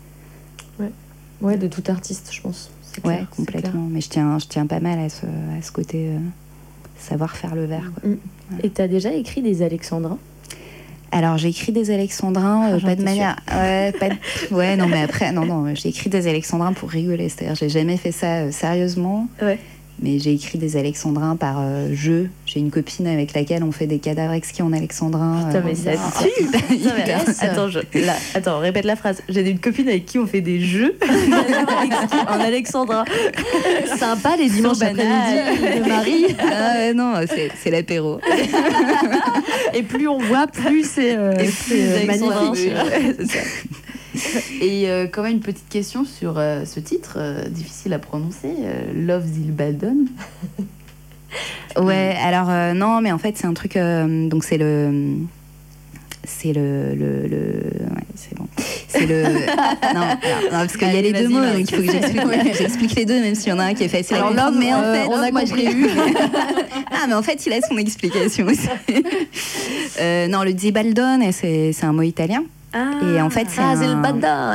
[SPEAKER 1] Ouais, de tout artiste, je pense.
[SPEAKER 3] Ouais,
[SPEAKER 1] clair, c'est
[SPEAKER 3] complètement. Mais je tiens, je tiens pas mal à ce, à ce côté euh, savoir faire le verre. quoi.
[SPEAKER 1] clair. Mm. Et t'as déjà écrit des alexandrins?
[SPEAKER 3] Alors j'ai écrit des alexandrins, euh,
[SPEAKER 1] Ah, j'en
[SPEAKER 3] pas de manière. Ouais, pas de- ouais, non, mais après, non, non, j'ai écrit des alexandrins pour rigoler. C'est-à-dire, j'ai jamais fait ça euh, sérieusement.
[SPEAKER 1] Ouais.
[SPEAKER 3] Mais j'ai écrit des alexandrins par euh, jeu. J'ai une copine avec laquelle on fait des cadavres exquis en alexandrin.
[SPEAKER 1] Putain,
[SPEAKER 3] euh,
[SPEAKER 1] mais ça tue Attends, je- là, attends, répète la phrase. J'ai une copine avec qui on fait des jeux en alexandrin. Sympa les dimanches après-midi de Marie.
[SPEAKER 3] Ah ouais, non, c'est l'apéro.
[SPEAKER 1] Et plus on voit, plus c'est euh, magnifique.
[SPEAKER 2] Et euh, quand même une petite question sur euh, ce titre, euh, difficile à prononcer, Love Zilbaldon.
[SPEAKER 3] Ouais, alors non, mais en fait c'est un truc. donc c'est le, c'est le, le, le- ouais, c'est bon. C'est le. non, parce qu'il y a les deux mots, donc il faut que j'explique, les deux, même s'il y en a un qui est facile
[SPEAKER 1] Alors,
[SPEAKER 3] à Mais en fait,
[SPEAKER 1] on a
[SPEAKER 3] moi,
[SPEAKER 1] compris.
[SPEAKER 3] eu. ah, mais en fait, il a son explication aussi. Non, le Zibaldone, c'est c'est un mot italien. Et en fait, c'est
[SPEAKER 1] Ah,
[SPEAKER 3] un-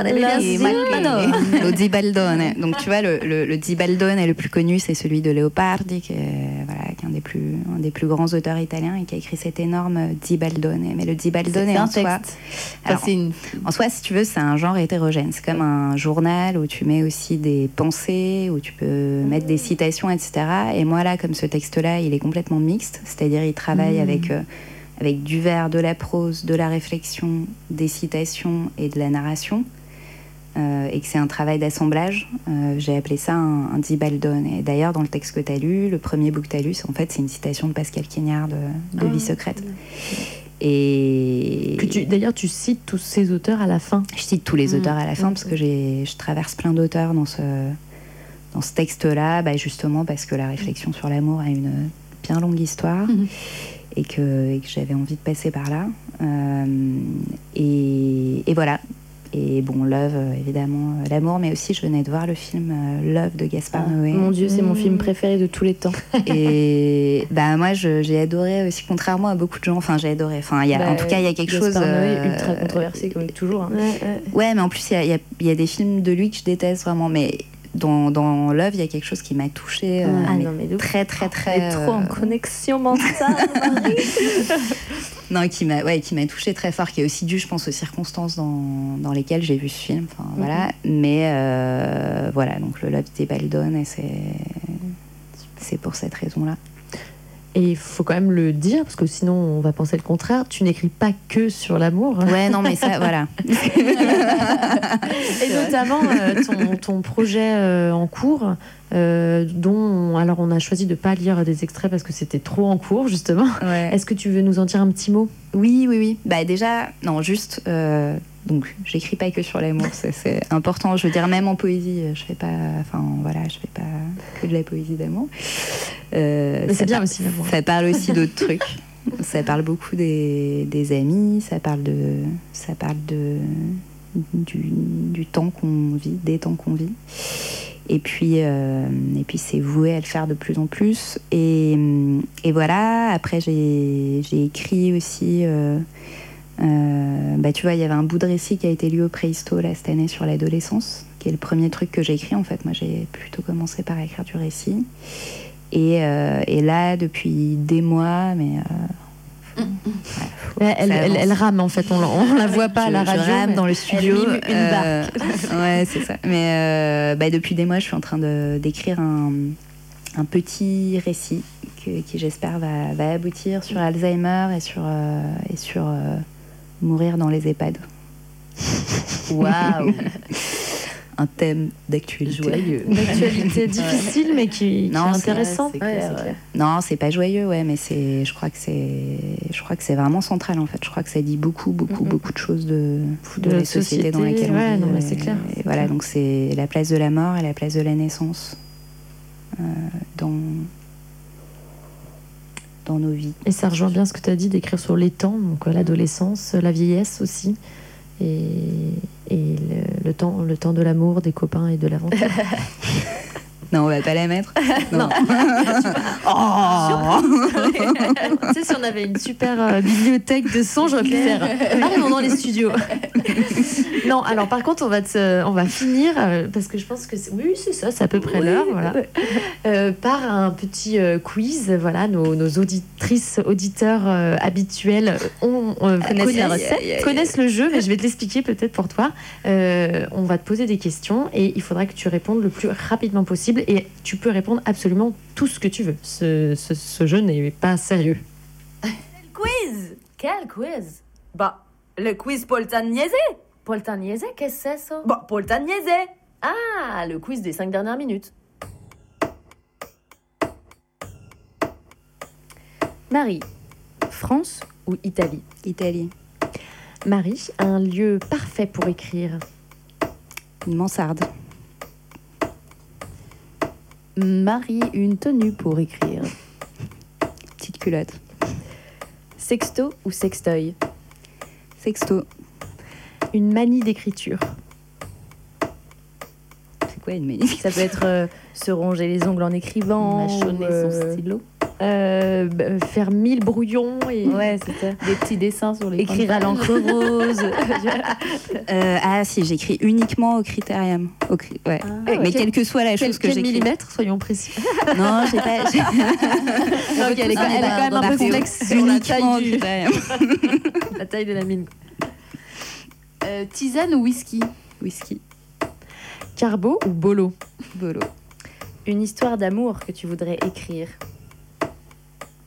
[SPEAKER 1] est
[SPEAKER 3] marqué. Le Zibaldone. Donc tu vois, le, le, le Zibaldone est le plus connu, c'est celui de Leopardi, qui est, voilà, qui est un, des plus, un des plus grands auteurs italiens et qui a écrit cet énorme Zibaldone. Mais le Zibaldone,
[SPEAKER 2] C'est
[SPEAKER 3] en
[SPEAKER 2] un
[SPEAKER 3] soi,
[SPEAKER 2] texte. Enfin,
[SPEAKER 3] Alors,
[SPEAKER 2] une...
[SPEAKER 3] en soi, si tu veux, c'est un genre hétérogène. C'est comme un journal où tu mets aussi des pensées, où tu peux mettre des citations, etc. Et moi, là, comme ce texte-là, il est complètement mixte. C'est-à-dire, il travaille avec, euh, avec du vers, de la prose, de la réflexion, des citations et de la narration. Euh, et que c'est un travail d'assemblage. Euh, J'ai appelé ça un, un dibaldone. Et d'ailleurs, dans le texte que tu as lu, le premier book que tu as lu, c'est en fait c'est une citation de Pascal Quignard de, de
[SPEAKER 1] Ah.
[SPEAKER 3] Vie secrète. Et
[SPEAKER 1] D'ailleurs, tu cites tous ces auteurs à la fin.
[SPEAKER 3] je cite tous les
[SPEAKER 1] Mm.
[SPEAKER 3] auteurs à la fin parce que j'ai, je traverse plein d'auteurs dans ce, dans ce texte-là, bah, justement parce que la réflexion sur l'amour a une bien longue histoire
[SPEAKER 1] Mhm.
[SPEAKER 3] Et, que, et que j'avais envie de passer par là. Euh, et, et voilà. Et bon, Love, euh, évidemment, euh, l'amour, mais aussi je venais de voir le film Love de Gaspard
[SPEAKER 1] Ah,
[SPEAKER 3] Noé.
[SPEAKER 1] Mon Dieu, c'est mon film préféré de tous les temps.
[SPEAKER 3] Et bah moi j'ai adoré aussi contrairement à beaucoup de gens. Enfin j'ai adoré. Enfin y a,
[SPEAKER 1] Bah,
[SPEAKER 3] en tout cas il y a quelque chose.
[SPEAKER 1] Gaspard Noé, ultra controversé comme toujours. hein.
[SPEAKER 3] Ouais mais en plus il y a, y a- y a des films de lui que je déteste vraiment. Mais dans, dans Love il y a quelque chose qui m'a touchée euh,
[SPEAKER 1] Ah
[SPEAKER 3] mais
[SPEAKER 1] non, mais de
[SPEAKER 3] très très
[SPEAKER 1] On
[SPEAKER 3] très.
[SPEAKER 1] est trop en
[SPEAKER 3] euh,
[SPEAKER 1] connexion mentale,
[SPEAKER 3] non qui m'a ouais qui m'a touchée très fort. Qui est aussi dû je pense aux circonstances dans, dans lesquelles j'ai vu ce film. Enfin voilà. Mais euh, voilà donc le Love des Baldon et c'est c'est pour cette raison là.
[SPEAKER 1] Et il faut quand même le dire, parce que sinon on va penser le contraire. Tu n'écris pas que sur l'amour.
[SPEAKER 3] Ouais non mais ça voilà.
[SPEAKER 1] Et notamment euh, ton, ton projet euh, en cours, euh, dont alors on a choisi de pas lire des extraits parce que c'était trop en cours justement.
[SPEAKER 3] Ouais.
[SPEAKER 1] Est-ce que tu veux nous en dire un petit mot?
[SPEAKER 3] Oui, oui, oui. Bah déjà, non, juste. Donc, j'écris pas que sur l'amour, c'est- important. Je veux dire, même en poésie, je fais pas. Enfin, voilà, je fais pas que de la poésie d'amour. Euh,
[SPEAKER 1] Mais c'est bien aussi l'amour.
[SPEAKER 3] Ça parle aussi d'autres trucs. Ça parle beaucoup des, des amis. Ça parle de. Ça parle de du, du temps qu'on vit, des temps qu'on vit. Et puis, euh, et puis c'est voué à le faire de plus en plus. Et, et voilà, après j'ai écrit aussi, euh, bah, tu vois, il y avait un bout de récit qui a été lu au Préhisto là, cette année sur l'adolescence, qui est le premier truc que j'ai écrit en fait. Moi j'ai plutôt commencé par écrire du récit. Et, euh, et là, depuis des mois, mais... euh,
[SPEAKER 1] Elle, elle,
[SPEAKER 3] ça
[SPEAKER 1] elle- elle rame en fait, on la, on la voit pas à la
[SPEAKER 3] je,
[SPEAKER 1] radio.
[SPEAKER 3] je rame dans le studio.
[SPEAKER 1] mime une
[SPEAKER 3] euh, ouais, c'est ça. Mais euh, bah, depuis des mois, je suis en train de- d'écrire un, un petit récit que- qui, j'espère, va, va aboutir sur Alzheimer et sur, euh, et sur euh, mourir dans les EHPAD.
[SPEAKER 2] Waouh
[SPEAKER 3] Un thème d'actualité.
[SPEAKER 2] Joyeux.
[SPEAKER 1] D'actualité difficile, mais qui, qui
[SPEAKER 3] Non,
[SPEAKER 1] est
[SPEAKER 3] c'est-
[SPEAKER 1] intéressant.
[SPEAKER 2] c'est clair,
[SPEAKER 1] Ouais, c'est
[SPEAKER 2] ouais.
[SPEAKER 3] Non, c'est pas joyeux, ouais, mais c'est, je crois que c'est, je crois que c'est vraiment central en fait. Je crois que ça dit beaucoup, beaucoup,
[SPEAKER 1] Mhm.
[SPEAKER 3] beaucoup de choses de,
[SPEAKER 1] De
[SPEAKER 3] la
[SPEAKER 1] notre
[SPEAKER 3] société dans
[SPEAKER 1] société,
[SPEAKER 3] laquelle on
[SPEAKER 1] ouais,
[SPEAKER 3] vit.
[SPEAKER 1] non, mais
[SPEAKER 3] euh,
[SPEAKER 1] c'est clair,
[SPEAKER 3] et voilà,
[SPEAKER 1] clair.
[SPEAKER 3] donc c'est la place de la mort et la place de la naissance euh, dans dans nos vies.
[SPEAKER 1] Et ça rejoint bien ce que tu as dit d'écrire sur les temps, donc euh, l'adolescence, la vieillesse aussi, et, et le, le temps, le temps de l'amour, des copains et de l'aventure.
[SPEAKER 3] Non, on va pas la mettre. non.
[SPEAKER 1] Oh tu sais, si on avait une super euh, bibliothèque de sons, j'aurais pu faire. Arrivons dans les studios. non, alors par contre, on va, te- on va finir, euh, parce que je pense que c'est- oui, c'est ça, c'est à peu près l'heure, voilà. Euh, par un petit euh, quiz. Voilà, nos, nos auditrices, auditeurs euh, habituels ont, euh,
[SPEAKER 3] Connaissent la recette.
[SPEAKER 1] connaissent le jeu, mais je vais te l'expliquer peut-être pour toi. Euh, on va te poser des questions et il faudra que tu répondes le plus rapidement possible et tu peux répondre absolument tout ce que tu veux. Ce, ce- ce jeu n'est pas sérieux.
[SPEAKER 7] Quiz
[SPEAKER 4] Quel quiz?
[SPEAKER 7] Bah, le quiz Poltagnese
[SPEAKER 4] Poltagnese, qu'est-ce que c'est ça?
[SPEAKER 7] Bah, Poltagnese
[SPEAKER 4] Ah, le quiz des cinq dernières minutes. Marie, France ou Italie?
[SPEAKER 3] Italie.
[SPEAKER 1] Marie, un lieu parfait pour écrire.
[SPEAKER 3] Une mansarde.
[SPEAKER 2] Marie, une tenue pour écrire.
[SPEAKER 3] Petite culotte.
[SPEAKER 4] Sexto ou sextoy?
[SPEAKER 3] Sexto.
[SPEAKER 1] Une manie d'écriture.
[SPEAKER 3] C'est quoi une magnifique
[SPEAKER 4] Ça peut être euh, se ronger les ongles en écrivant.
[SPEAKER 2] Mâchonner
[SPEAKER 4] ou, euh,
[SPEAKER 2] son stylo.
[SPEAKER 1] Euh, bah, faire mille brouillons et
[SPEAKER 4] Ouais.
[SPEAKER 2] Des petits dessins sur les
[SPEAKER 4] Écrire à l'encre rose.
[SPEAKER 3] Euh, Ah si, j'écris uniquement au critérium. Au cri- ouais.
[SPEAKER 1] ouais.
[SPEAKER 3] Mais quelle que soit la
[SPEAKER 1] quel,
[SPEAKER 3] chose que j'écris.
[SPEAKER 1] millimètre, soyons précis.
[SPEAKER 3] Non, j'ai pas.
[SPEAKER 1] Non, elle, est quand- elle a quand même un peu flex sur la taille, du-
[SPEAKER 3] critérium.
[SPEAKER 1] la taille de la mine.
[SPEAKER 2] Euh, tisane ou whisky?
[SPEAKER 3] Whisky.
[SPEAKER 1] Carbo ou bolo?
[SPEAKER 3] Bolo.
[SPEAKER 4] Une histoire d'amour que tu voudrais écrire.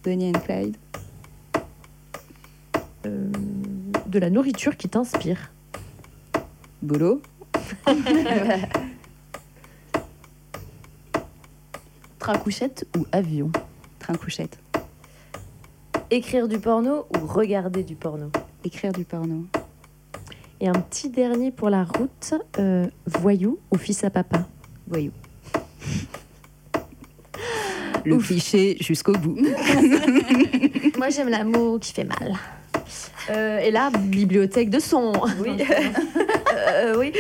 [SPEAKER 3] Bonnie and Clyde.
[SPEAKER 1] Euh, De la nourriture qui t'inspire.
[SPEAKER 3] Bolo.
[SPEAKER 2] Train couchette ou avion?
[SPEAKER 3] Train couchette.
[SPEAKER 4] Écrire du porno ou regarder du porno?
[SPEAKER 3] Écrire du porno.
[SPEAKER 1] Et un petit dernier pour la route, euh, voyou ou fils à papa?
[SPEAKER 3] Voyou. Le cliché jusqu'au bout.
[SPEAKER 1] Moi j'aime l'amour qui fait mal. Euh, et là, bibliothèque de son.
[SPEAKER 4] Oui. Euh, oui.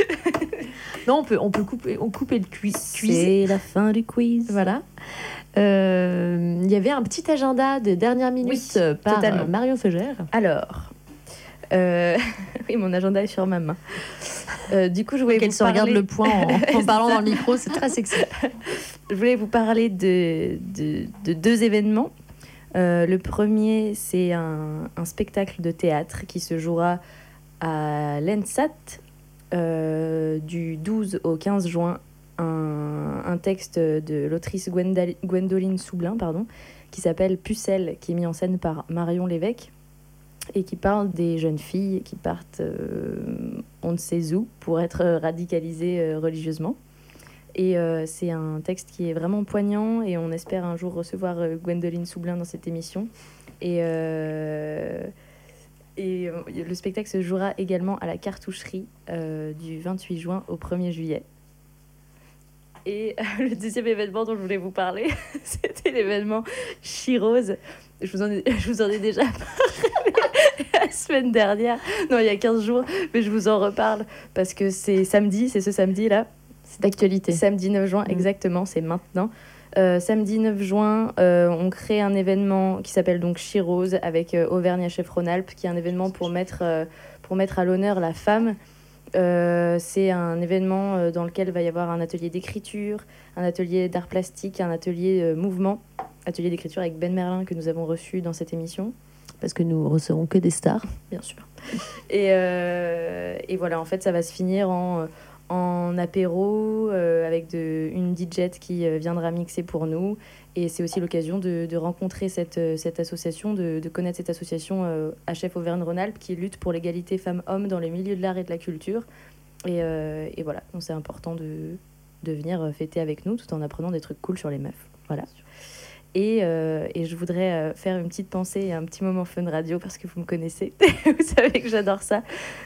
[SPEAKER 1] Non, on peut, on peut couper, on couper le quiz.
[SPEAKER 4] C'est la fin du quiz.
[SPEAKER 1] Voilà. Euh, Il y avait un petit agenda de dernière minute
[SPEAKER 4] Oui,
[SPEAKER 1] par
[SPEAKER 4] totalement.
[SPEAKER 1] Marion Feugère.
[SPEAKER 4] Alors, euh, oui, mon agenda est sur ma main. Euh, du coup, je voulais
[SPEAKER 1] Qu'elle se regarde
[SPEAKER 4] parler-
[SPEAKER 1] le en, en parlant dans le micro, c'est très sexy.
[SPEAKER 4] Je voulais vous parler de, de- de deux événements. Euh, le premier, c'est un, un spectacle de théâtre qui se jouera à l'ENSAT du 12 au 15 juin. Un, un texte de l'autrice Gwendoline Soublin pardon, qui s'appelle Pucelle, qui est mis en scène par Marion Lévesque et qui parle des jeunes filles qui partent euh, on ne sait où pour être radicalisées euh, religieusement. Et euh, c'est un texte qui est vraiment poignant et on espère un jour recevoir Gwendoline Soublin dans cette émission. Et, et le spectacle se jouera également à la cartoucherie euh, du 28 juin au 1er juillet. Et le deuxième événement dont je voulais vous parler, c'était l'événement Chirose. Je vous, en je vous en ai déjà parlé la semaine dernière, non, il y a 15 jours, mais je vous en reparle parce que c'est samedi, c'est ce samedi-là.
[SPEAKER 1] C'est d'actualité.
[SPEAKER 4] Samedi 9 juin,
[SPEAKER 1] Mm.
[SPEAKER 4] exactement, c'est maintenant. Euh, samedi 9 juin, euh, on crée un événement qui s'appelle donc Chirose avec euh, Auvergne Chef Rhône-Alpes, qui est un événement pour mettre, euh, pour mettre à l'honneur la femme. C'est un événement dans lequel il va y avoir un atelier d'écriture, un atelier d'art plastique, un atelier mouvement, atelier d'écriture avec Ben Merlin que nous avons reçu dans cette émission
[SPEAKER 1] Parce que nous recevons que des stars.
[SPEAKER 4] bien sûr. Et, euh, et voilà, en fait, ça va se finir en, apéro euh, avec une DJ qui euh, viendra mixer pour nous. Et c'est aussi l'occasion de, rencontrer cette, association, de, connaître cette association euh, HF Auvergne-Rhône-Alpes qui lutte pour l'égalité femmes-hommes dans les milieux de l'art et de la culture. Et, voilà, donc c'est important de, de venir fêter avec nous tout en apprenant des trucs cool sur les meufs. Voilà. Et, euh, et je voudrais euh, faire une petite pensée et un petit moment fun radio parce que vous me connaissez. vous savez que j'adore ça.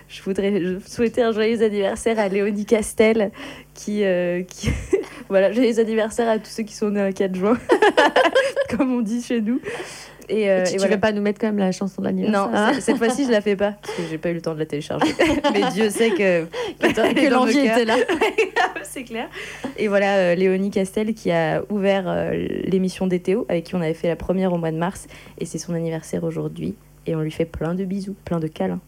[SPEAKER 4] Je voudrais je souhaiter un joyeux anniversaire à Léonie Castel qui, euh, qui... voilà, j'ai les anniversaires à tous ceux qui sont nés le 4 juin, comme on dit chez nous. Et, euh,
[SPEAKER 1] tu,
[SPEAKER 4] et
[SPEAKER 1] tu
[SPEAKER 4] voilà.
[SPEAKER 1] veux pas nous mettre quand même la chanson de l'anniversaire
[SPEAKER 4] Non,
[SPEAKER 1] hein
[SPEAKER 4] cette fois-ci je la fais pas parce que j'ai pas eu le temps de la télécharger. Mais Dieu sait que
[SPEAKER 1] que l'envie était là.
[SPEAKER 4] c'est clair. Et voilà euh, Léonie Castel qui a ouvert euh, l'émission d'Ethéo avec qui on avait fait la première au mois de mars et c'est son anniversaire aujourd'hui et on lui fait plein de bisous, plein de câlins.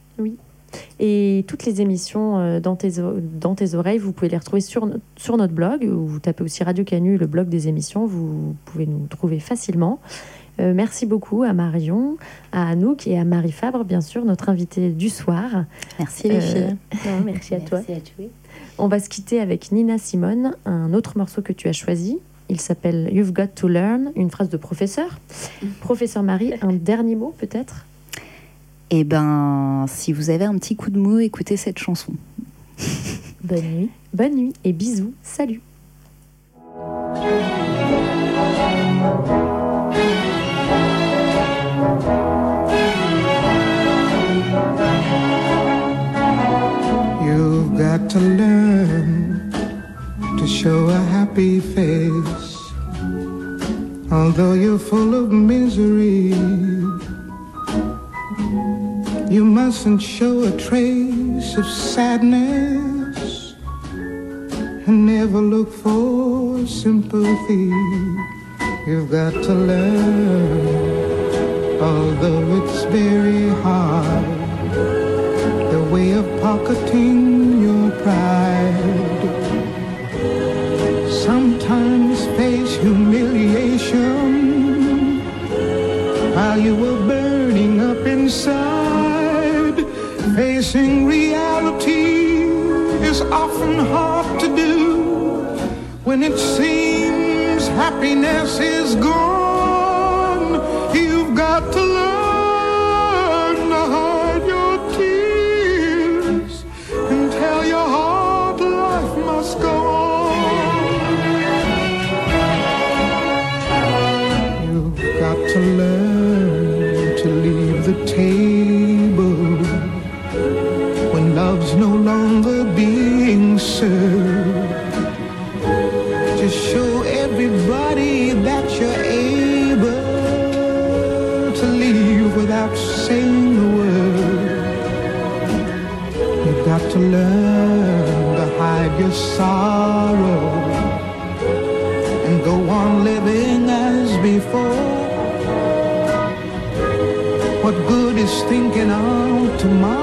[SPEAKER 1] Et toutes les émissions euh, dans tes, dans tes oreilles, vous pouvez les retrouver sur, no- sur notre blog, ou vous tapez aussi Radio Canu, le blog des émissions, vous pouvez nous trouver facilement. Euh, merci beaucoup à Marion, à Anouk et à Marie Fabre, bien sûr, notre invitée du soir.
[SPEAKER 3] Merci les
[SPEAKER 1] Euh,
[SPEAKER 3] filles.
[SPEAKER 4] Non, merci à toi.
[SPEAKER 2] Merci à toi.
[SPEAKER 1] On va se quitter avec Nina Simone, un autre morceau que tu as choisi. Il s'appelle You've Got to Learn, une phrase de professeur. Professeur Marie, un dernier mot peut-être?
[SPEAKER 3] Et ben, si vous avez un petit coup de mou, écoutez cette chanson.
[SPEAKER 1] Bonne nuit. Bonne nuit et bisous. Salut.
[SPEAKER 8] Got to learn to show a happy face. Although you're full of misery, you mustn't show a trace of sadness and never look for sympathy. You've got to learn, although it's very hard the way of pocketing pride. Sometimes face humiliation while you were burning up inside. Facing reality is often hard to do when it seems happiness is gone. You've got to tomorrow?